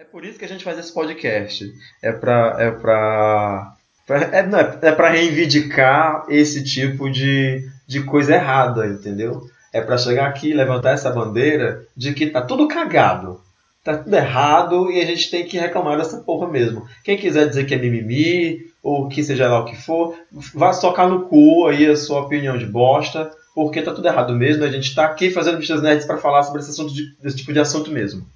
É por isso que a gente faz esse podcast. É pra. É pra. É, não, é, é pra reivindicar esse tipo de, de coisa errada, entendeu? É pra chegar aqui e levantar essa bandeira de que tá tudo cagado. Tá tudo errado e a gente tem que reclamar dessa porra mesmo. Quem quiser dizer que é mimimi, ou que seja lá o que for, vá socar no cu aí a sua opinião de bosta, porque tá tudo errado mesmo. A gente tá aqui fazendo Bichas Nerds para falar sobre esse, assunto de, desse tipo de assunto mesmo.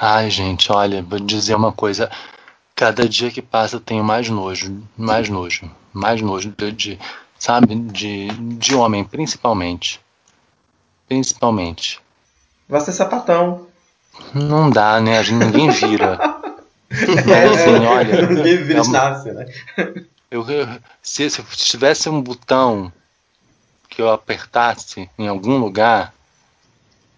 Ai, gente, olha, vou dizer uma coisa. Cada dia que passa eu tenho mais nojo, mais nojo, mais nojo de, de sabe, de, de homem, principalmente. Principalmente. Vai ser sapatão. Não dá, né? A gente, ninguém vira. é, assim, olha. Ninguém vira é nasce, né? Eu, eu, se, se tivesse um botão que eu apertasse em algum lugar,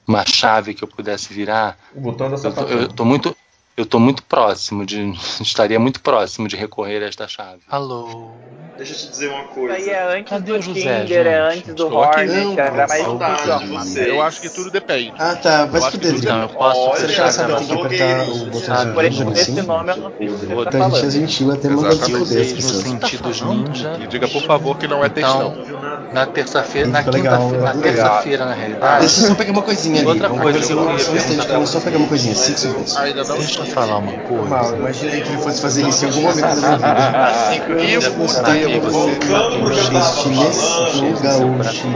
uma chave que eu pudesse virar. O botão da sapatão. Eu, eu tô muito, eu tô muito próximo de. Estaria muito próximo de recorrer a esta chave. Alô? Deixa eu te dizer uma coisa. Isso aí é antes Cadê do o José, Tinder, é antes do Estou. Hornet, Não, era mais difícil. Eu acho que tudo depende. Ah, tá. Vai Eu se fuder, que Não, eu posso Olha, Você já sabe, tem que apertar o Ah, botão Por esse, de esse assim. nome eu não sei o que você Vou tá falando. gentil, até manda se fuder nos sentidos ninja. E diga por favor que não é textão. Então, na terça-feira, na quinta-feira, na legal. terça-feira, na realidade. Deixa eu só pegar uma coisinha ali. Outra coisa que eu só pegar uma coisinha. Cinco segundos. Ainda não. Eu falar uma coisa. Mal, imaginei que ele fosse fazer isso em algum momento da minha vida. E Eu fudeu tenho você. um gaúcho, gaúcho.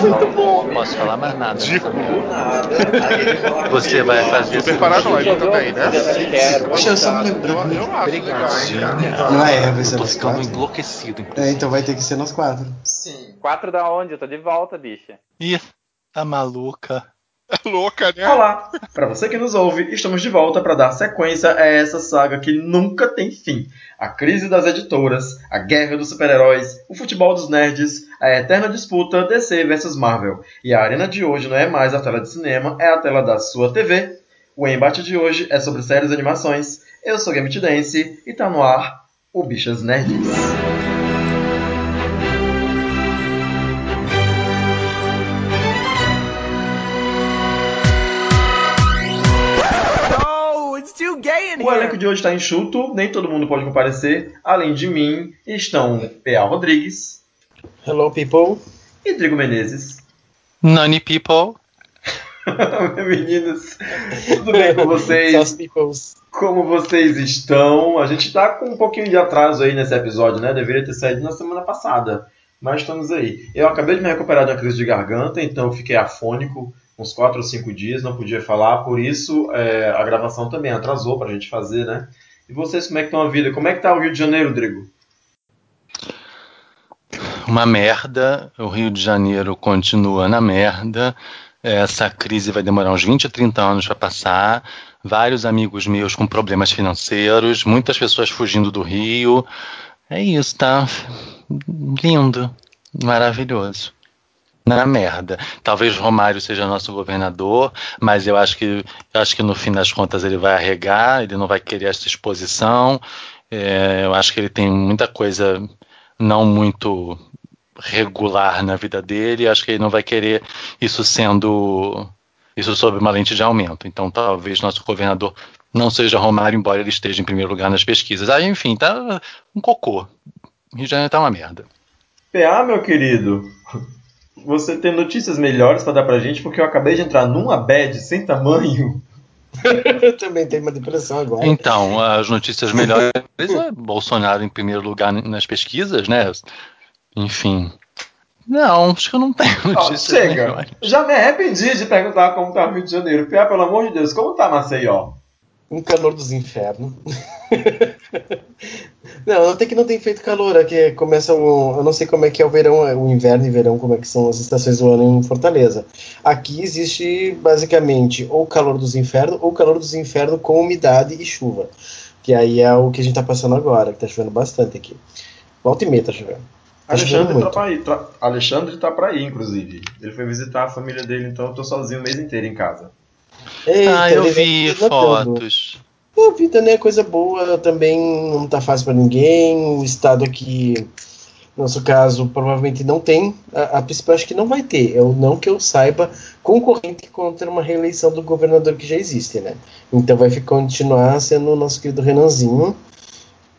Muito bom. Não posso falar mais nada. Você vai fazer Super paranoico também, né? Deixa eu só me lembrar. Eu, eu. Não é, vai ser Eu nós quatro. enlouquecido. É, então vai ter que ser nós quatro. Sim. Quatro da onde? Eu tô de volta, bicha. Ih, tá maluca. É louca, né? Olá! Para você que nos ouve, estamos de volta para dar sequência a essa saga que nunca tem fim. A crise das editoras, a guerra dos super-heróis, o futebol dos nerds, a eterna disputa DC versus Marvel. E a arena de hoje não é mais a tela de cinema, é a tela da sua TV. O embate de hoje é sobre séries e animações. Eu sou Game Dance e tá no ar o Bichas Nerds. O elenco de hoje está enxuto, nem todo mundo pode comparecer. Além de mim, estão P.A. Rodrigues Hello, people. e Drigo Menezes. Nani people. Meninos, tudo bem com vocês? Como vocês estão? A gente tá com um pouquinho de atraso aí nesse episódio, né? Deveria ter saído na semana passada, mas estamos aí. Eu acabei de me recuperar de uma crise de garganta, então eu fiquei afônico uns 4 ou 5 dias, não podia falar, por isso é, a gravação também atrasou pra gente fazer, né? E vocês, como é que estão a vida? Como é que tá o Rio de Janeiro, Drigo? Uma merda. O Rio de Janeiro continua na merda. Essa crise vai demorar uns 20 ou 30 anos para passar. Vários amigos meus com problemas financeiros, muitas pessoas fugindo do Rio. É isso, tá? Lindo, maravilhoso. Na merda. Talvez Romário seja nosso governador, mas eu acho que eu acho que no fim das contas ele vai arregar, ele não vai querer essa exposição. É, eu acho que ele tem muita coisa não muito regular na vida dele. Acho que ele não vai querer isso sendo isso sob uma lente de aumento. Então, talvez nosso governador não seja Romário, embora ele esteja em primeiro lugar nas pesquisas. Aí, enfim, tá um cocô. Rio de Janeiro tá uma merda. PA, meu querido, você tem notícias melhores pra dar pra gente, porque eu acabei de entrar numa bad sem tamanho. Eu também tenho uma depressão agora. Então, as notícias melhores é Bolsonaro em primeiro lugar nas pesquisas, né? Enfim. Não, acho que eu não tenho Ó, notícias chega! melhores. Já me arrependi de perguntar como tá o Rio de Janeiro. PA, pelo amor de Deus, como tá Maceió? Um calor dos infernos. não, não tem que não tem feito calor, é que começa o. Eu não sei como é que é o verão, o inverno e verão, como é que são as estações do ano em Fortaleza. Aqui existe basicamente ou calor dos infernos ou calor dos infernos com umidade e chuva. Que aí é o que a gente tá passando agora, que tá chovendo bastante aqui. Volta e meia tá chovendo. Tá chovendo Alexandre tá, muito. pra ir, tra- Alexandre tá pra ir, inclusive. Ele foi visitar a família dele, então eu tô sozinho o mês inteiro em casa. Eita, Ah, eu vi notando. fotos. A vida, né, é coisa boa, também não tá fácil pra ninguém. O estado aqui No nosso caso, provavelmente não tem. A, a principal acho que não vai ter. É o não que eu saiba concorrente contra uma reeleição do governador que já existe, né? Então vai ficar, continuar sendo o nosso querido Renanzinho,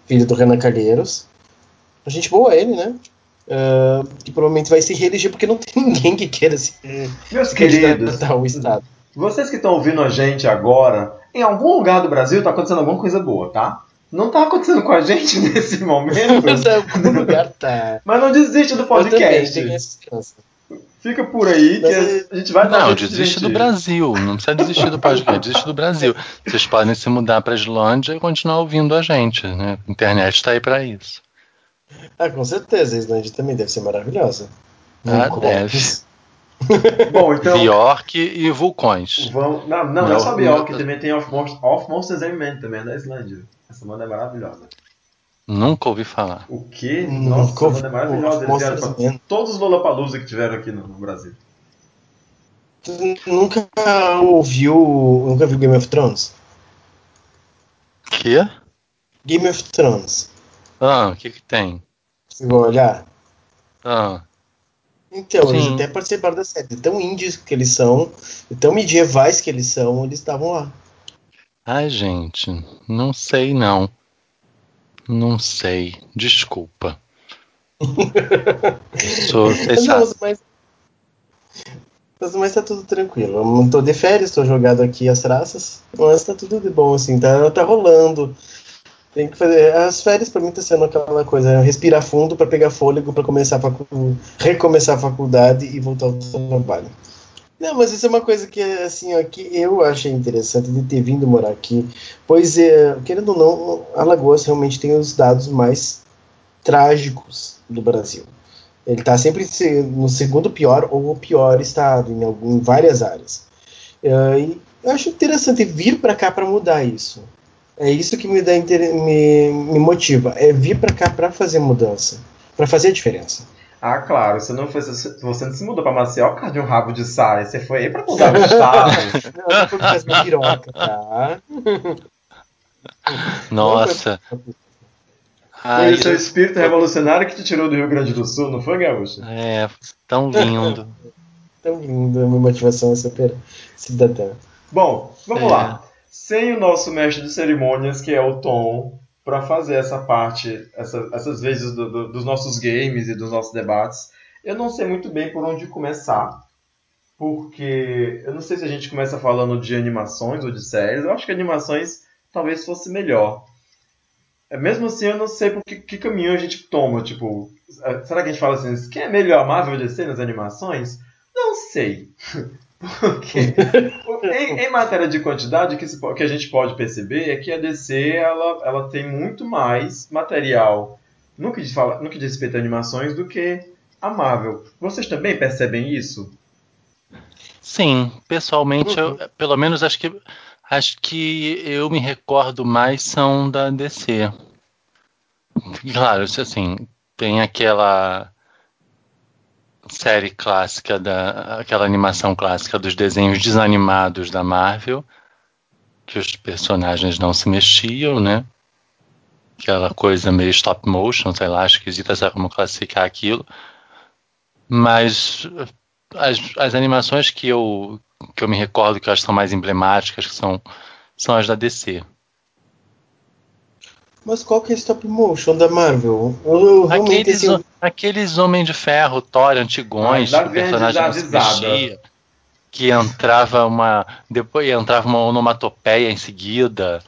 filho do Renan Calheiros. A gente boa ele, né? Uh, que provavelmente vai se reeleger porque não tem ninguém que queira se, Meus queridos, ao Estado. vocês que estão ouvindo a gente agora, em algum lugar do Brasil tá acontecendo alguma coisa boa, tá? Não tá acontecendo com a gente nesse momento. Algum lugar tá. Mas não desiste do Eu também podcast. tenho essa esperança. Fica por aí que Mas, a gente vai dar Não, de desiste do. Brasil. Não precisa desistir do podcast, desiste do Brasil. Vocês podem se mudar para a Islândia e continuar ouvindo a gente, né? A internet está aí para isso. Ah, com certeza, a Islândia também deve ser maravilhosa. Ah. Bom, então. Bjork e vulcões. Vamos... Não, não, não é Não, só não- Bjork, também tem Off, Monst- Off Monsters and Men, também é da Islândia. Essa banda é maravilhosa. Nunca ouvi falar. O quê? Nunca Nossa, essa ouvi- banda é maravilhosa. Eles Monsters vieram pra and Men. todos os Lollapalooza que tiveram aqui no, no Brasil. Tu nunca ouviu. Nunca viu Game of Thrones? Que? Game of Thrones. Ah, o que que tem? Chegou a olhar? Ah, Então, eles Sim. até participaram da série. Tão índios que eles são, e tão medievais que eles são, eles estavam lá. ai, gente, não sei não. Não sei. Desculpa. Sou, Não, mas, mas, mas tá tudo tranquilo. Eu não tô de férias, tô jogado aqui as traças, mas tá tudo de bom, assim, tá, tá rolando. Tem que fazer. As férias pra mim tá sendo aquela coisa, respirar fundo pra pegar fôlego pra começar a facu- recomeçar a faculdade e voltar ao trabalho. Não, mas isso é uma coisa que assim, ó, que eu achei interessante de ter vindo morar aqui, pois é, querendo ou não, Alagoas realmente tem os dados mais trágicos do Brasil. Ele está sempre se- no segundo pior ou o pior estado em, algum, em várias áreas. Eh, e eu acho interessante vir para cá para mudar isso. É isso que me, dá inter- me, me motiva. É vir para cá para fazer mudança, para fazer a diferença. Ah, claro, você não, você não se mudou pra Maceió por causa de um rabo de saia, você foi aí pra mudar o estado. Não, não foi por causa piroca, tá? Nossa. Foi Ai, o seu espírito revolucionário que te tirou do Rio Grande do Sul, não foi, Gaúcho? é, tão lindo. Tão lindo, a minha motivação é super cidadã. Bom, vamos É. lá. Sem o nosso mestre de cerimônias, que é o Tom, para fazer essa parte, essa- essas vezes do- do- dos nossos games e dos nossos debates, eu não sei muito bem por onde começar. Porque eu não sei se a gente começa falando de animações ou de séries. Eu acho que animações talvez fosse melhor. É, Mesmo assim, eu não sei por que, que caminho a gente toma. Tipo, eh, será que a gente fala assim, quem é melhor Marvel ou DC nas animações? Não sei. Porque em, em matéria de quantidade, o que, se que a gente pode perceber é que a DC ela, ela tem muito mais material no que, diz, fala- no que diz respeito a animações do que a Marvel. Vocês também percebem isso? Sim, pessoalmente, eu, pelo menos acho que acho que eu me recordo mais são da DC. Claro, isso assim, tem aquela série clássica da aquela animação clássica dos desenhos desanimados da Marvel, que os personagens não se mexiam, né? Aquela coisa meio stop motion, sei lá, esquisita, sabe como classificar aquilo. Mas as, as animações que eu, que eu me recordo que acho que são mais emblemáticas, que são, são as da DC. Mas qual que é stop motion da Marvel? Eu, eu Aqueles, assim, aqueles Homem de Ferro, Thor, antigões, Ah, que o personagem não se mexia, que entrava uma. Depois entrava uma onomatopeia em seguida.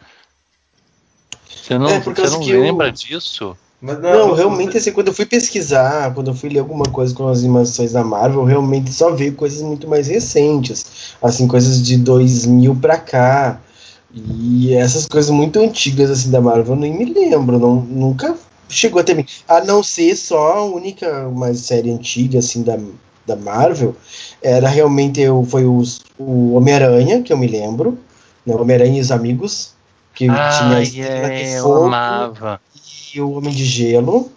Você não, É, você não que eu- lembra disso? Mas Não, realmente, assim, quando eu fui pesquisar, quando eu fui ler alguma coisa com as animações da Marvel, realmente só veio coisas muito mais recentes. Assim, coisas de 2000 pra cá. E essas coisas muito antigas, assim, da Marvel, eu nem me lembro. Não, nunca chegou até mim. A não ser só a única mais série antiga, assim, da, da Marvel, era realmente eu, foi os, o Homem-Aranha, que eu me lembro. Né, Homem-Aranha e os Amigos. Que tinha a Ai, Estrela de é, eu Fogo amava. e o Homem de Gelo.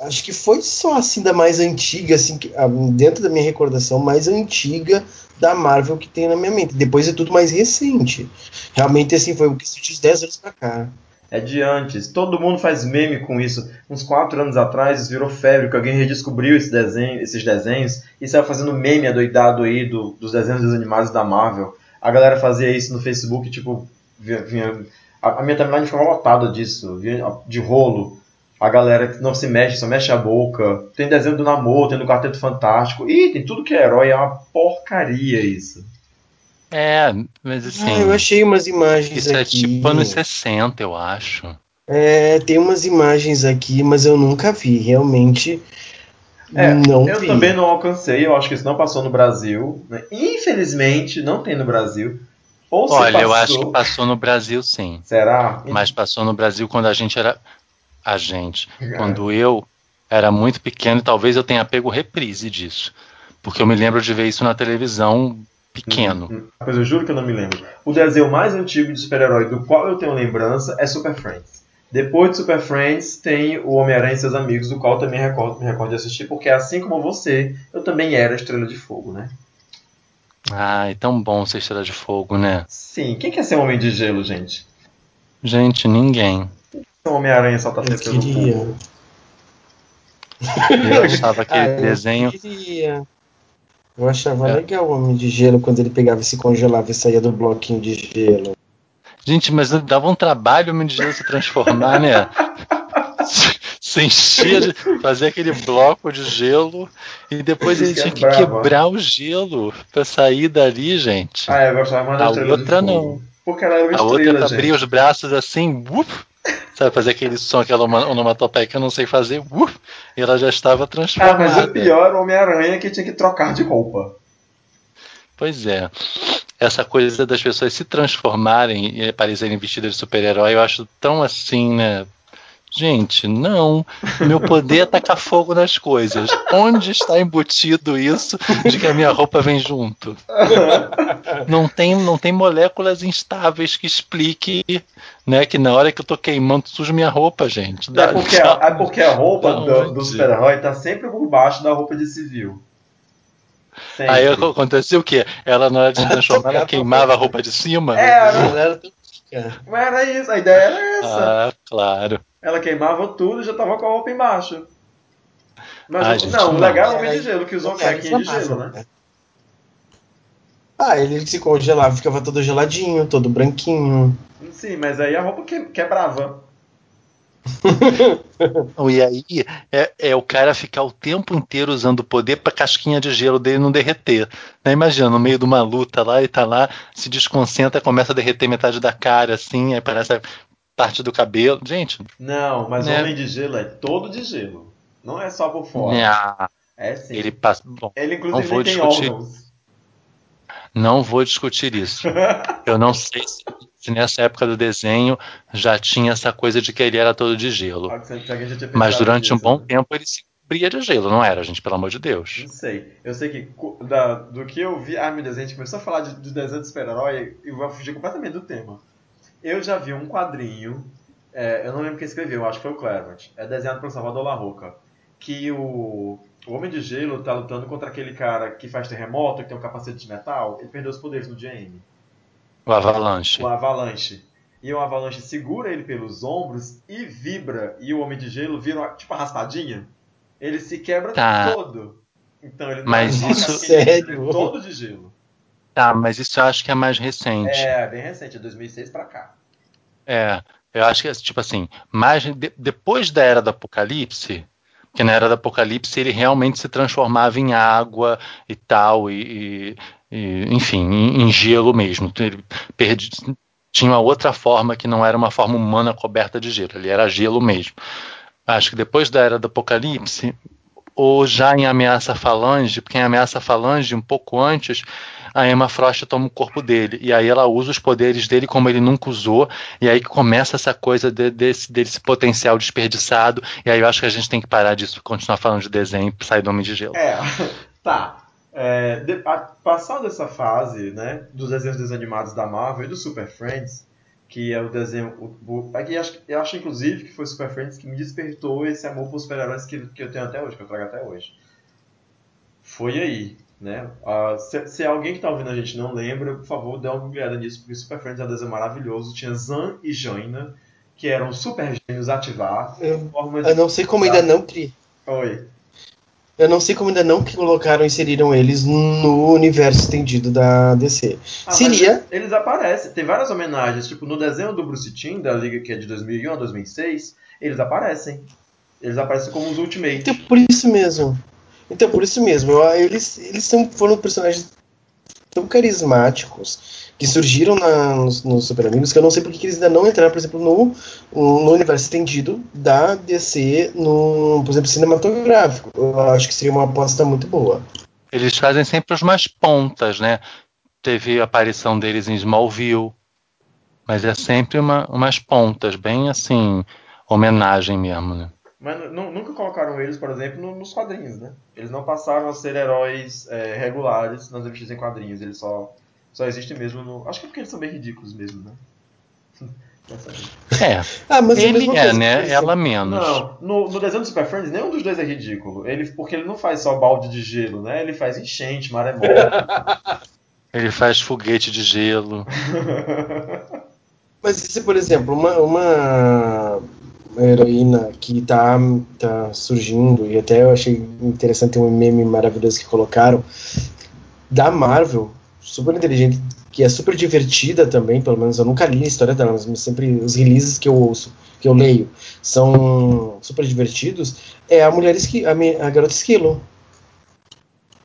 Acho que foi só assim da mais antiga, assim, que- ah, dentro da minha recordação, mais antiga da Marvel que tem na minha mente. Depois é tudo mais recente. Realmente, assim, foi o que de uns 10 anos pra cá. É de antes. Todo mundo faz meme com isso. Uns 4 anos atrás virou febre, que alguém redescobriu esse desenho, esses desenhos e saiu fazendo meme adoidado aí do, dos desenhos desanimados da Marvel. A galera fazia isso no Facebook, tipo, vinha- a, a minha timeline ficava lotada disso, vinha de rolo. A galera que não se mexe, só mexe a boca. Tem desenho do namoro, tem do Quarteto Fantástico. Ih, tem tudo que é herói, é uma porcaria isso. É, mas assim. Ah, eu achei umas imagens Isso é aqui. tipo anos 60, eu acho. É, tem umas imagens aqui, mas eu nunca vi. Realmente É, não eu vi. também não alcancei, eu acho que isso não passou no Brasil. né? Infelizmente, não tem no Brasil. Ou Olha, eu passou- acho que passou no Brasil sim. Será? Mas passou no Brasil quando a gente era. A gente. Quando eu era muito pequeno, talvez eu tenha pego reprise disso. Porque eu me lembro de ver isso na televisão pequeno. Pois eu juro que eu não me lembro. O desenho mais antigo de super-herói do qual eu tenho lembrança é Super Friends. Depois de Super Friends tem o Homem-Aranha e seus amigos, do qual eu também recordo, me recordo de assistir, porque assim como você, eu também era Estrela de Fogo, né? Ai, tão bom ser Estrela de Fogo, né? Sim, quem quer ser um Homem de Gelo, gente? Gente, ninguém. O Homem-Aranha solta Eu teia pelo queria. cu. Eu achava aquele Ah, eu desenho. queria. Eu achava É. legal o Homem de Gelo quando ele pegava e se congelava e saía do bloquinho de gelo. Gente, mas dava um trabalho o Homem de Gelo se transformar, né? Se enchia de fazer aquele bloco de gelo e depois ele tinha que é quebrar o gelo pra sair dali, gente. Ah, eu gostava mais da A Estrela outra não. Porque ela era uma A outra estrela, abria gente. os braços assim, whoop, sabe, fazer aquele som, aquela oma- onomatopeia que eu não sei fazer, whoop, e ela já estava Ah, transformada. mas o pior o Homem-Aranha que tinha que trocar de roupa. Pois é. Essa coisa das pessoas se transformarem e aparecerem vestidas de super-herói, eu acho tão assim, né? Gente, não. Meu poder é tacar fogo nas coisas. Onde está embutido isso de que a minha roupa vem junto? Não tem, não tem moléculas instáveis que explique, né, que na hora que eu tô queimando sujo minha roupa, gente. É porque, a, é porque a roupa do, do super-herói tá sempre por baixo da roupa de civil. Sempre. Aí aconteceu o quê? Ela na hora de transformar, ela queimava a roupa de cima? Era, Ela era mas era isso, a ideia era essa. Ah, claro. Ela queimava tudo e já tava com a roupa embaixo. Mas Ai, o- gente, não, o legal é o homem de gelo, que usou um caquinho de gelo, massa, né? Ah, ele se congelava, ficava todo geladinho, todo branquinho. Sim, mas aí a roupa que- quebrava. E aí é, é o cara ficar o tempo inteiro usando o poder pra casquinha de gelo dele não derreter. Né? Imagina, no meio de uma luta lá, ele tá lá, se desconcentra, começa a derreter metade da cara, assim, aí parece a parte do cabelo. Gente, Não, mas Né? o homem de gelo é todo de gelo. Não é só por fora. nha, É sim. ele Ele, passa. Bom, inclusive não vou tem discutir. órgãos. não vou discutir isso. Eu não sei se, se nessa época do desenho já tinha essa coisa de que ele era todo de gelo. Mas durante um bom tempo ele se cobria de gelo, não era, gente? Pelo amor de Deus. Não sei. Eu sei que da- do que eu vi. Ah, meu Deus, a gente começou a falar de, de desenho de super-herói e vai fugir completamente do tema. Eu já vi um quadrinho. é, eu não lembro quem escreveu, acho que foi o Claremont. É desenhado pelo Salvador La Roca. Que o, o Homem de Gelo tá lutando contra aquele cara que faz terremoto, que tem um capacete de metal. Ele perdeu os poderes no GM. O Avalanche. O Avalanche. E o Avalanche segura ele pelos ombros e vibra. E o Homem de Gelo vira uma, tipo arrastadinha. Ele se quebra Tá. todo. Então ele não Mas é isso- Sério? é todo de gelo. Tá, mas isso eu acho que é mais recente. É, bem recente, é 2006 pra cá. É, eu acho que é tipo assim, mais de- depois da era do Apocalipse, porque na era do Apocalipse ele realmente se transformava em água e tal, e, e- e, enfim, em, em gelo mesmo. Ele perdi- tinha uma outra forma que não era uma forma humana coberta de gelo, ele era gelo mesmo. Acho que depois da era do Apocalipse, ou já em Ameaça Falange, porque em Ameaça Falange, um pouco antes, a Emma Frost toma o corpo dele, e aí ela usa os poderes dele como ele nunca usou, e aí que começa essa coisa de- desse, desse potencial desperdiçado, e aí eu acho que a gente tem que parar disso, continuar falando de desenho e sair do Homem de Gelo. É, tá. É, de- a- passando essa fase, né, dos desenhos desanimados da Marvel e do Super Friends, que é o desenho. O, o, é que eu, acho, eu acho, inclusive, que foi o Super Friends que me despertou esse amor por super-heróis que, que eu tenho até hoje, que eu trago até hoje. Foi aí, né? Ah, se, se alguém que tá ouvindo a gente não lembra, por favor, dê uma olhada nisso, porque Super Friends é um desenho maravilhoso. Tinha Zan e Jaina, que eram super gênios ativar. Eu, eu não sei como ainda não cri. Oi. Eu não sei como ainda não colocaram e inseriram eles no universo estendido da DC. Ah, Seria. Eles aparecem, tem várias homenagens, tipo no desenho do Bruce Timm, da Liga que é de 2001 a 2006, eles aparecem. Eles aparecem como os Ultimate. Então, por isso mesmo. Então, por isso mesmo. eles eles são, foram personagens tão carismáticos que surgiram na, nos, nos Super Amigos que eu não sei porque que eles ainda não entraram, por exemplo, no, no universo estendido da DC, no, por exemplo, cinematográfico. Eu acho que seria uma aposta muito boa. Eles fazem sempre as mais pontas, né? Teve a aparição deles em Smallville, mas é sempre uma, umas pontas, bem assim, homenagem mesmo, né? Mas nu- nunca colocaram eles, por exemplo, no- nos quadrinhos, né? Eles não passaram a ser heróis é, regulares nas revistas em quadrinhos, eles só, só existem mesmo no. Acho que é porque eles são bem ridículos mesmo, né? É, Ah, mas ele é, coisa, né? Ela menos. Não, no, no desenho do Super Friends, nenhum dos dois é ridículo. Ele, porque ele não faz só balde de gelo, né? Ele faz enchente, maremoto. Ele faz foguete de gelo. Mas se, por exemplo, uma, uma heroína que tá, tá surgindo, e até eu achei interessante um meme maravilhoso que colocaram, da Marvel, super inteligente, que é super divertida também, pelo menos eu nunca li a história dela, mas sempre os releases que eu ouço, que eu leio, são super divertidos, é a mulher esqui, a, a garota esquilo.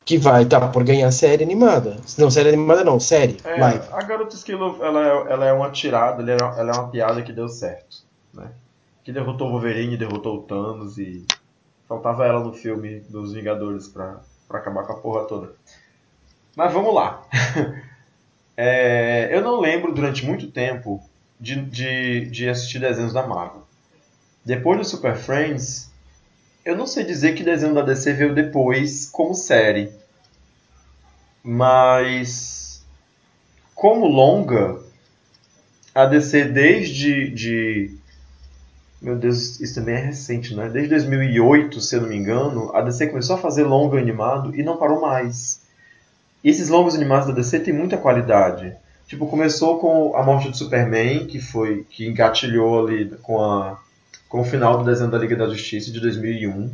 Que vai estar por ganhar série animada. Não, série animada não, série, É, live. a Garota Esquilo, ela é, ela é uma tirada, ela é, ela é uma piada que deu certo, né? Que derrotou o Wolverine, derrotou o Thanos e faltava ela no filme dos Vingadores pra, pra acabar com a porra toda. Mas vamos lá. É, eu não lembro durante muito tempo de, de, de assistir desenhos da Marvel. Depois do Super Friends, eu não sei dizer que desenho da DC veio depois como série. Mas como longa, a DC desde de meu Deus, isso também é recente, né? Desde 2008, se eu não me engano, a DC começou a fazer longa animado e não parou mais. E esses longos animados da DC têm muita qualidade. Tipo, começou com a morte do Superman, que foi que engatilhou ali com a com o final do desenho da Liga da Justiça de 2001,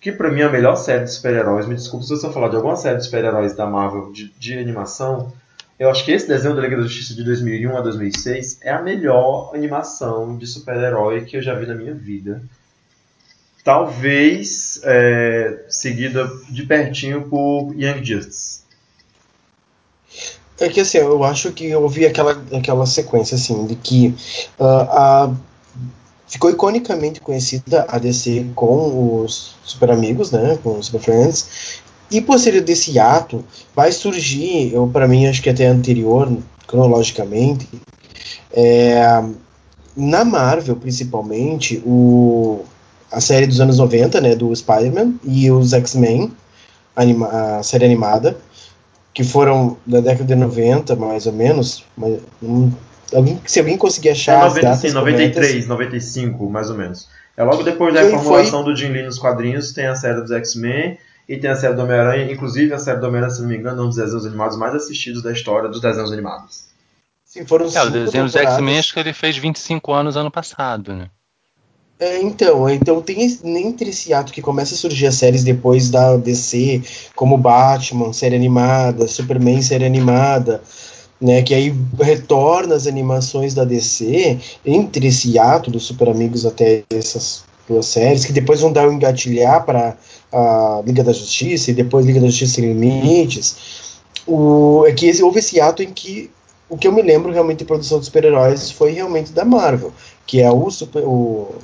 que pra mim é a melhor série de super-heróis. Me desculpe se eu falar de alguma série de super-heróis da Marvel de, de animação. Eu acho que esse desenho da Liga da Justiça de 2001 a 2006 é a melhor animação de super-herói que eu já vi na minha vida. Talvez é, seguida de pertinho por Young Justice. É que assim, eu acho que eu ouvi aquela, aquela sequência assim, de que ah, a, ficou iconicamente conhecida a DC com os Super Amigos, né, com os Super Friends, e posterior desse ato vai surgir, eu para mim acho que até anterior, cronologicamente, é, na Marvel principalmente, o, a série dos anos 90, né, do Spider-Man e os X-Men, a série animada, que foram da década de 90, mais ou menos. Mas, hum, alguém, se alguém conseguir É achar as 90, datas sim, corretas, 93, 95, mais ou menos. É logo depois da Quem reformulação do Jim Lee nos quadrinhos, tem a série dos X-Men e tem a série do Homem-Aranha. Inclusive, a série do Homem-Aranha, se não me engano, é um dos desenhos animados mais assistidos da história dos desenhos animados. sim, foram É, o cinco desenho dos. X-Men acho que ele fez 25 anos ano passado, né? É, então, então tem entre esse ato que começa a surgir as séries depois da DC, como Batman, série animada, Superman, série animada, né, que aí retorna as animações da DC, entre esse ato dos Super Amigos até essas duas séries, que depois vão dar um engatilhar para a Liga da Justiça e depois Liga da Justiça Sem Limites, o, é que esse- houve esse ato em que o que eu me lembro realmente de produção de super-heróis foi realmente da Marvel, que é o, super, o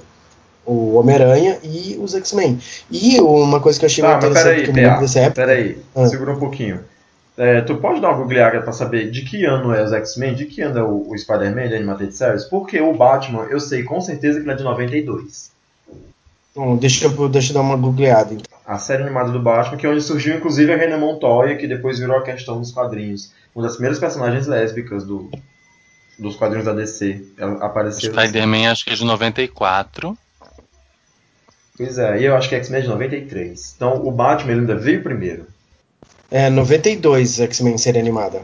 o Homem-Aranha e os X-Men. E uma coisa que eu achei Tá, muito interessante peraí, dessa época. peraí, Ah. segura um pouquinho. É, tu pode dar uma googleada pra saber de que ano é os X-Men, de que ano é o, o Spider-Man de Animated Series? Porque o Batman, eu sei com certeza que ele é de 92. Hum, deixa, eu, deixa eu dar uma googleada. Então. A série animada do Batman, que é onde surgiu inclusive a René Montoya, que depois virou a questão dos quadrinhos. Uma das primeiras personagens lésbicas do, dos quadrinhos da DC. Ela apareceu. Spider-Man acho que é de 94. Pois é, e eu acho que X-Men é de 93. Então o Batman ele ainda veio primeiro. É 92 X-Men série animada.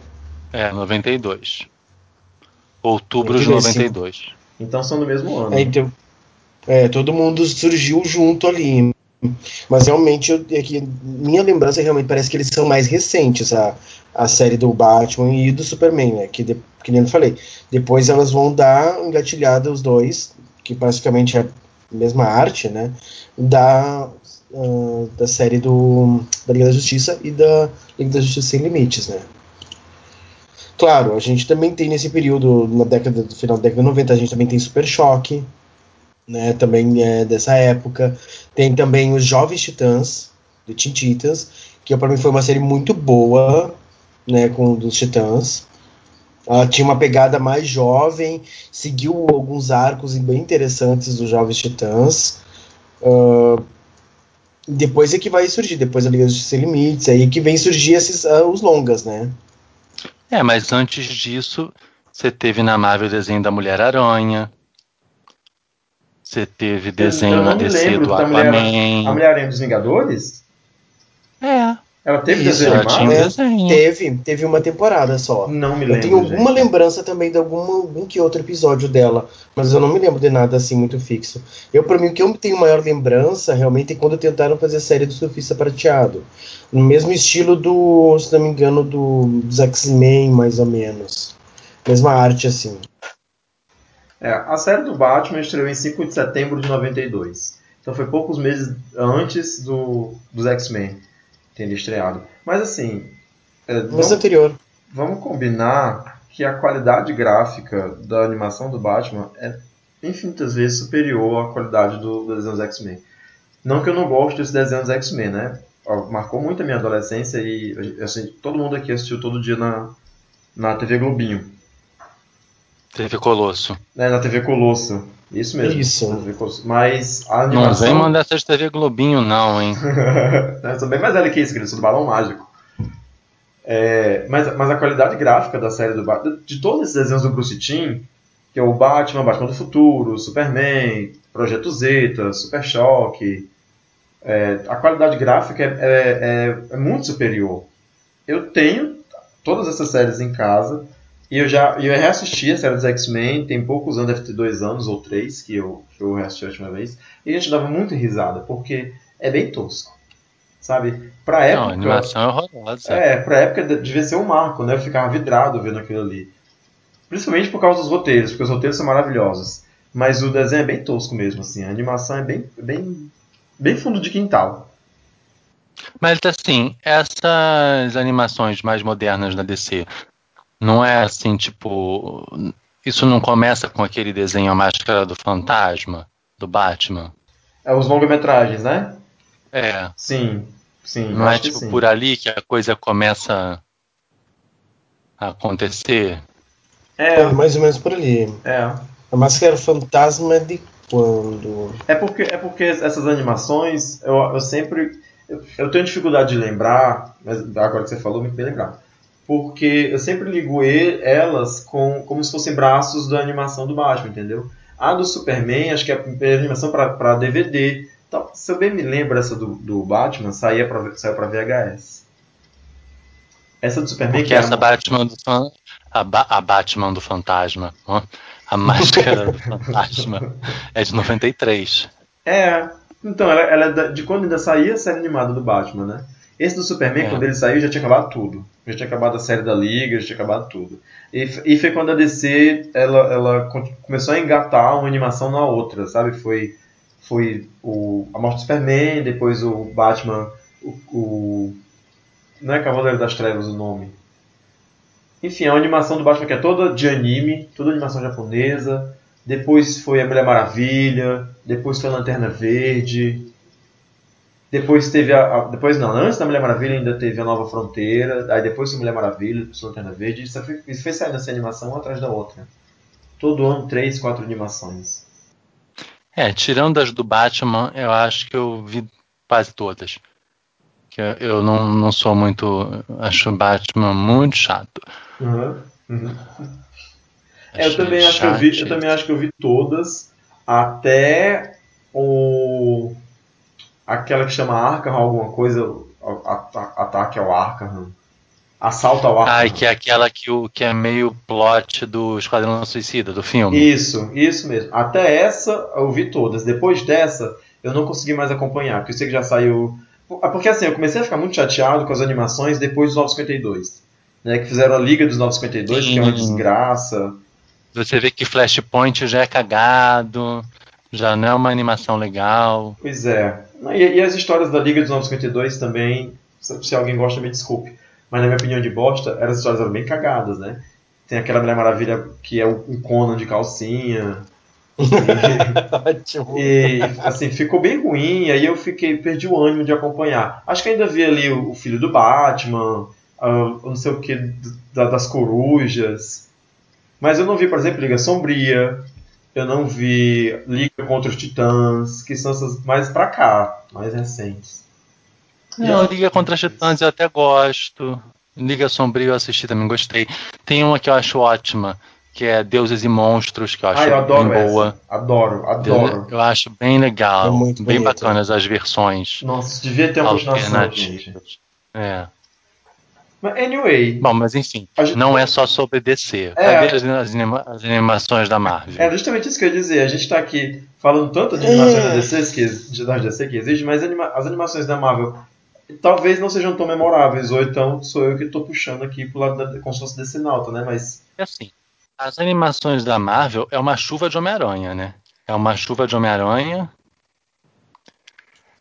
É, 92. Outubro de 92, sim. 92. Então são do mesmo ano. É, então, é, todo mundo surgiu junto ali. Mas realmente, eu, é que minha lembrança realmente parece que eles são mais recentes, a, a série do Batman e do Superman, né? Que, de, que nem eu falei. Depois elas vão dar engatilhada os dois, que basicamente é mesma arte, né? Da, uh, da série do, da Liga da Justiça e da Liga da Justiça Sem Limites, né? Claro, a gente também tem nesse período, na década do final da década de 90, a gente também tem Super Choque, né? Também é dessa época. Tem também os Jovens Titãs, do Teen Titans, que para mim foi uma série muito boa, né? Com dos Titãs. Ela tinha uma pegada mais jovem, seguiu alguns arcos bem interessantes dos Jovens Titãs. Uh, depois é que vai surgir, depois a Liga dos Sem Limites, aí que vem surgir esses, uh, os longas, né? É, mas antes disso, você teve na Marvel o desenho da Mulher-Aranha. Você teve desenho na DC do Aquaman. Mulher, a Mulher-Aranha dos Vingadores? É. Ela teve Isso, desenho ela animado? tinha desenho. Teve, teve uma temporada só. Não me Eu lembro. tenho alguma gente. lembrança também de alguma, algum que outro episódio dela, mas eu não me lembro de nada assim muito fixo. Eu, pra mim, o que eu tenho maior lembrança realmente é quando tentaram fazer a série do Surfista Prateado. No mesmo estilo do, se não me engano, do, dos X-Men, mais ou menos. Mesma arte, assim. É, a série do Batman estreou em 5 de setembro de 92. Então foi poucos meses antes do, dos X-Men terem estreado. Mas assim, é, Mas vamos, anterior. vamos combinar que a qualidade gráfica da animação do Batman é infinitas vezes superior à qualidade do, do desenho dos X-Men. Não que eu não goste desse desenho dos X-Men, né? Marcou muito a minha adolescência e assim, todo mundo aqui assistiu todo dia na, na TV Globinho. Teve Colosso. né, na TV Colosso. Isso mesmo. Isso. Mas a Não animação. vem mandar essas TV Globinho, não, hein? eu sou bem mais velho que isso, querido. Sou do Balão Mágico. É, mas, mas a qualidade gráfica da série do Batman, de todos esses desenhos do Bruce Timm, que é o Batman, Batman do Futuro, Superman, Projeto Zeta, Super Choque, é, a qualidade gráfica é, é- é- é muito superior. Eu tenho todas essas séries em casa e eu já eu reassisti a série dos X-Men, tem poucos anos, deve ter dois anos ou três que eu, que eu reassisti a última vez, e a gente dava muito risada, porque é bem tosco. Sabe? Pra Não, época. a animação é horrorosa. É, pra época de- devia ser um marco, né? Eu ficava vidrado vendo aquilo ali. Principalmente por causa dos roteiros, porque os roteiros são maravilhosos. Mas o desenho é bem tosco mesmo, assim. A animação é bem, bem, bem fundo de quintal. Mas assim, essas animações mais modernas da DC, não é assim, tipo. Isso não começa com aquele desenho A Máscara do Fantasma, do Batman? É os longa-metragens, né? É. Sim, sim. Não é tipo sim. por ali que a coisa começa a acontecer? É, É, mais ou menos por ali. é. A Máscara Fantasma é de quando? É porque, é porque essas animações, eu, eu sempre. Eu, eu tenho dificuldade de lembrar, mas agora que você falou, bem lembrar. Porque eu sempre ligo e- elas com, como se fossem braços da animação do Batman, entendeu? A do Superman, acho que é a primeira animação para DVD. Então, se eu bem me lembro, essa do, do Batman saía pra, saiu para VHS. Essa do Superman Porque que é essa a- Batman do a, Ba- a Batman do Fantasma, a Máscara do Fantasma, é de 93. É, então, ela, ela é de quando ainda saía a série animada do Batman, né? Esse do Superman, É. quando ele saiu, já tinha acabado tudo. Já tinha acabado a série da Liga, já tinha acabado tudo. E, e foi quando a DC ela, ela começou a engatar uma animação na outra, sabe? Foi, foi o, a morte do Superman, depois o Batman, o, o- Não é Cavaleiro das Trevas o nome. Enfim, é uma animação do Batman que é toda de anime, toda animação japonesa. Depois foi a Mulher Maravilha, depois foi a Lanterna Verde. Depois teve a, a- Depois não, antes da Mulher Maravilha ainda teve a Nova Fronteira. Aí depois foi Mulher Maravilha, depois Lanterna Verde. Isso foi, isso foi saindo essa animação uma atrás da outra. Todo ano, três, quatro animações. É, tirando as do Batman, eu acho que eu vi quase todas. Que eu- eu não, não sou muito. Acho o Batman muito chato. Uhum. Uhum. É, eu também acho que eu vi, eu chato. também acho que eu vi todas até o aquela que chama Arkham alguma coisa, ataque ao Arkham. Assalto ao Arkham. Ai, que é aquela que, o, que é meio plot do Esquadrão Suicida, do filme. Isso, isso mesmo. Até essa eu vi todas. Depois dessa, eu não consegui mais acompanhar, porque eu sei que já saiu. Ah, Porque assim, eu comecei a ficar muito chateado com as animações depois dos 952. Né, que fizeram a Liga dos 952, que é uma Sim. desgraça. Você vê que Flashpoint já é cagado, já não é uma animação legal. Pois é. E, e as histórias da Liga dos 952 também, se, alguém gosta, me desculpe. Mas na minha opinião de bosta, as histórias eram bem cagadas, né? Tem aquela Mulher Maravilha que é o o Conan de calcinha. Ótimo. E assim, ficou bem ruim, aí eu fiquei, perdi o ânimo de acompanhar. Acho que ainda vi ali o, o filho do Batman, ah, não sei o que, da- das corujas. Mas eu não vi, por exemplo, Liga Sombria, eu não vi Liga contra os Titãs, que são essas mais pra cá, mais recentes. Não, Liga contra Titãs eu até gosto. Liga Sombrio eu assisti também, gostei. Tem uma que eu acho ótima, que é Deuses e Monstros, que eu acho Ah, eu adoro bem essa. boa. Adoro, adoro. Eu acho bem legal, É muito bem bacanas as versões Nossa, devia ter uma continuação, gente. É. Mas anyway, Bom, mas enfim, gente- não é só sobre DC. É. Ver as, as anima- as animações da Marvel. É justamente isso que eu ia dizer. A gente tá aqui falando tanto de animações É. da DC que, de- da DC que existe, mas anima- as animações da Marvel talvez não sejam tão memoráveis, ou então sou eu que tô puxando aqui pro lado da, como se fosse DC Nauta, né? Mas É assim, as animações da Marvel é uma chuva de Homem-Aranha, né? É uma chuva de Homem-Aranha.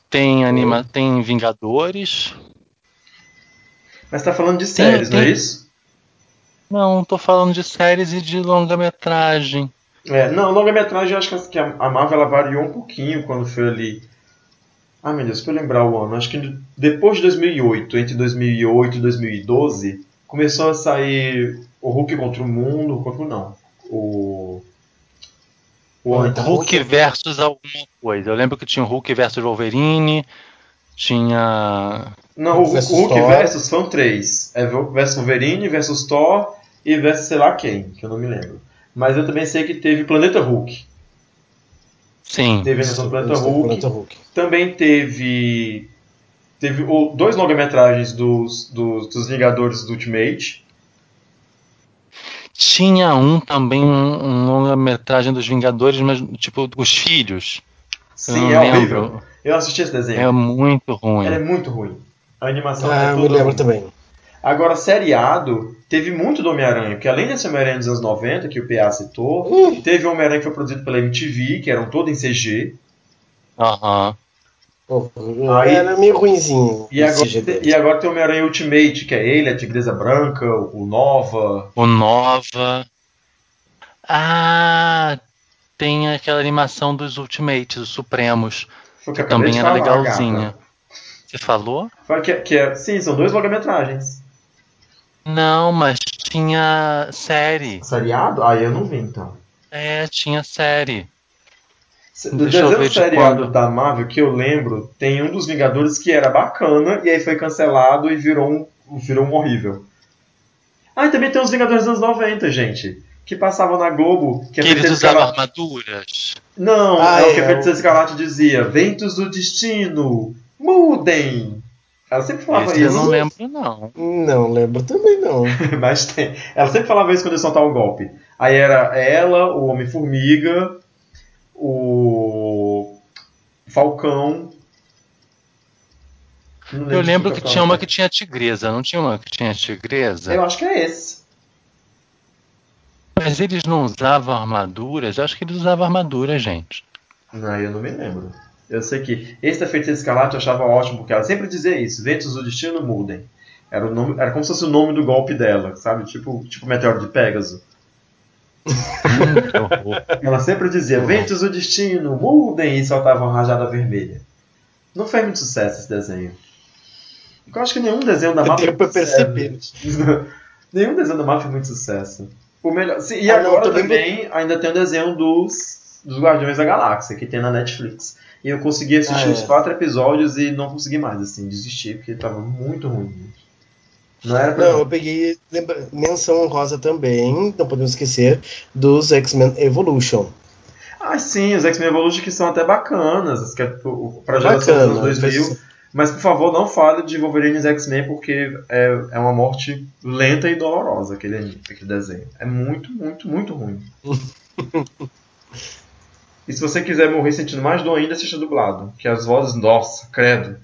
Tem, anima tem Vingadores. Mas tá falando de séries, não é tem- isso? Não, tô falando de séries e de longa-metragem. É, não, longa-metragem eu acho que a- Marvel ela variou um pouquinho quando foi ali. Ah, meu Deus, pra eu lembrar o ano, acho que depois de 2008, entre 2008 e 2012, começou a sair o Hulk contra o Mundo, contra o não, o o tá Hulk versus alguma coisa. Eu lembro que tinha o Hulk versus Wolverine, tinha. Não, o, o Versus Hulk Thor. versus são três. É versus Wolverine, versus Thor e versus sei lá quem, que eu não me lembro. Mas eu também sei que teve Planeta Hulk. Sim. Teve a animação do Planeta. Planeta Hulk. Também teve. Teve o- dois longa-metragens dos, dos, dos Vingadores do Ultimate. Tinha um também, um, um longa-metragem dos Vingadores, mas tipo, os filhos. Sim, é lembro. horrível. Eu assisti esse desenho. É muito ruim. Ela é muito ruim. A animação Ah, é eu me lembro ruim. também. Agora, seriado, teve muito do Homem-Aranha, porque além desse Homem-Aranha dos anos 90, que o PA citou, Uh. teve o Homem-Aranha que foi produzido pela MTV, que eram todo em CG. Aham. Pô, Aí- era meio ruimzinho. E agora, e agora tem o Homem-Aranha Ultimate, que é ele, a Tigresa Branca, o Nova. O Nova. Ah, tem aquela animação dos Ultimates, os Supremos. Foi que acabei Também de era falar, legalzinha. gata. Você falou? Que, que é, sim, são dois longa-metragens. Não, mas tinha série. Seriado? Ah, eu não vi então. É, tinha série. Do Deixa eu desenho ver de seriado quando. da Marvel que eu lembro, tem um dos Vingadores que era bacana e aí foi cancelado e virou um, virou um horrível. Ah, e também tem os Vingadores dos anos 90, gente. Que passavam na Globo. Que a Que eles usavam Escarlate- armaduras. Não, Ah, é o que a é, Feiticeira Escarlate dizia. Ventos do destino, mudem. Ela sempre falava Esse eu isso. não lembro, não. Não lembro também, não. Mas tem. Ela sempre falava isso quando ia soltar o golpe. Aí era ela, o Homem-Formiga, o Falcão. Não Eu lembro que eu tinha uma que tinha tigresa, não tinha uma que tinha tigresa? Eu acho que é esse. Mas eles não usavam armaduras? Eu acho que eles usavam armadura, gente. Não, eu não me lembro. Eu sei que esse da Feiticeira Escarlate eu achava ótimo, porque ela sempre dizia isso: Ventos do Destino mudem. Era, o nome, era como se fosse o nome do golpe dela, sabe? Tipo, tipo Meteoro de Pégaso. Ela sempre dizia, Uhum. ventos do destino, mudem, e soltava uma rajada vermelha. Não fez muito sucesso esse desenho. Eu acho que nenhum desenho da Marvel Deu pra fez sucesso. perceber. nenhum desenho da Marvel fez muito sucesso. O melhor... Sim, e Ah, não, agora também também ainda tem o desenho dos, dos Guardiões da Galáxia, que tem na Netflix. E eu consegui assistir Ah, é. os quatro episódios e não consegui mais, assim, desistir, porque tava muito ruim. Não era pra Não, eu peguei lembra, menção honrosa também, não podemos esquecer, dos X-Men Evolution. Ah, sim, os X-Men Evolution que são até bacanas, que é, pra geração dos Bacana. anos 2000. fez- Mas por favor, não fale de Wolverine e X-Men porque é, é uma morte lenta e dolorosa aquele, anime, aquele desenho. É muito, muito, muito ruim. e se você quiser morrer sentindo mais dor ainda, assista dublado. Que as vozes, nossa, credo.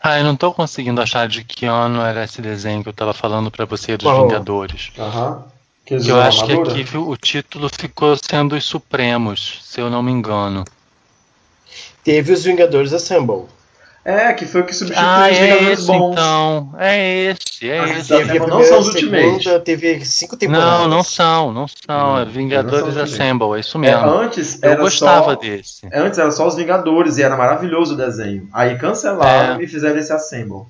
Ah, eu não tô conseguindo achar de que ano era esse desenho que eu tava falando pra você dos? Vingadores. Aham. Que Que eu acho que aqui o título ficou sendo os Supremos, se eu não me engano. Teve os Vingadores Assemble. É, que foi o que substituiu Ah, os é Vingadores esse bons. então. É esse, é Mas esse. Não primeira, são os a segunda, Ultimate. teve cinco temporadas. Não, não são, não são. Não, é Vingadores não são Assemble, é isso É, mesmo. antes eu era gostava só... desse. Antes era só os Vingadores e era maravilhoso o desenho. Aí cancelaram É. e fizeram esse Assemble.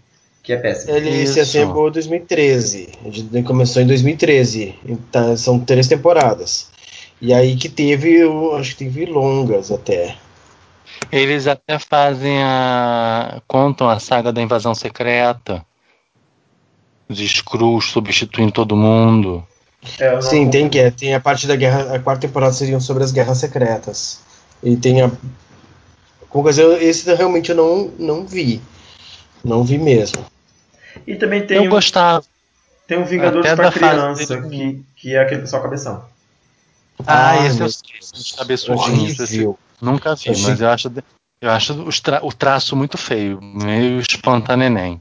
Que é péssimo. Ele se Isso. assemblou em 2013. Ele começou em 2013. Então, são três temporadas. E aí que teve, eu acho que teve longas até. Eles até fazem a. contam a saga da invasão secreta. Os Skrulls substituindo todo mundo. É, não Sim, tem que é, tem a parte da guerra, a quarta temporada seriam sobre as guerras secretas. E tem a com coisa, eu- esse realmente eu não não vi. Não vi mesmo. E também tem, eu um, gostava. tem um Vingadores até pra da fase criança, dele. que, que é aquele pessoal cabeção. Ah, Ai, esse eu meu sei, nunca vi, mas eu acho, eu acho tra- o traço muito feio, meio espantaneném.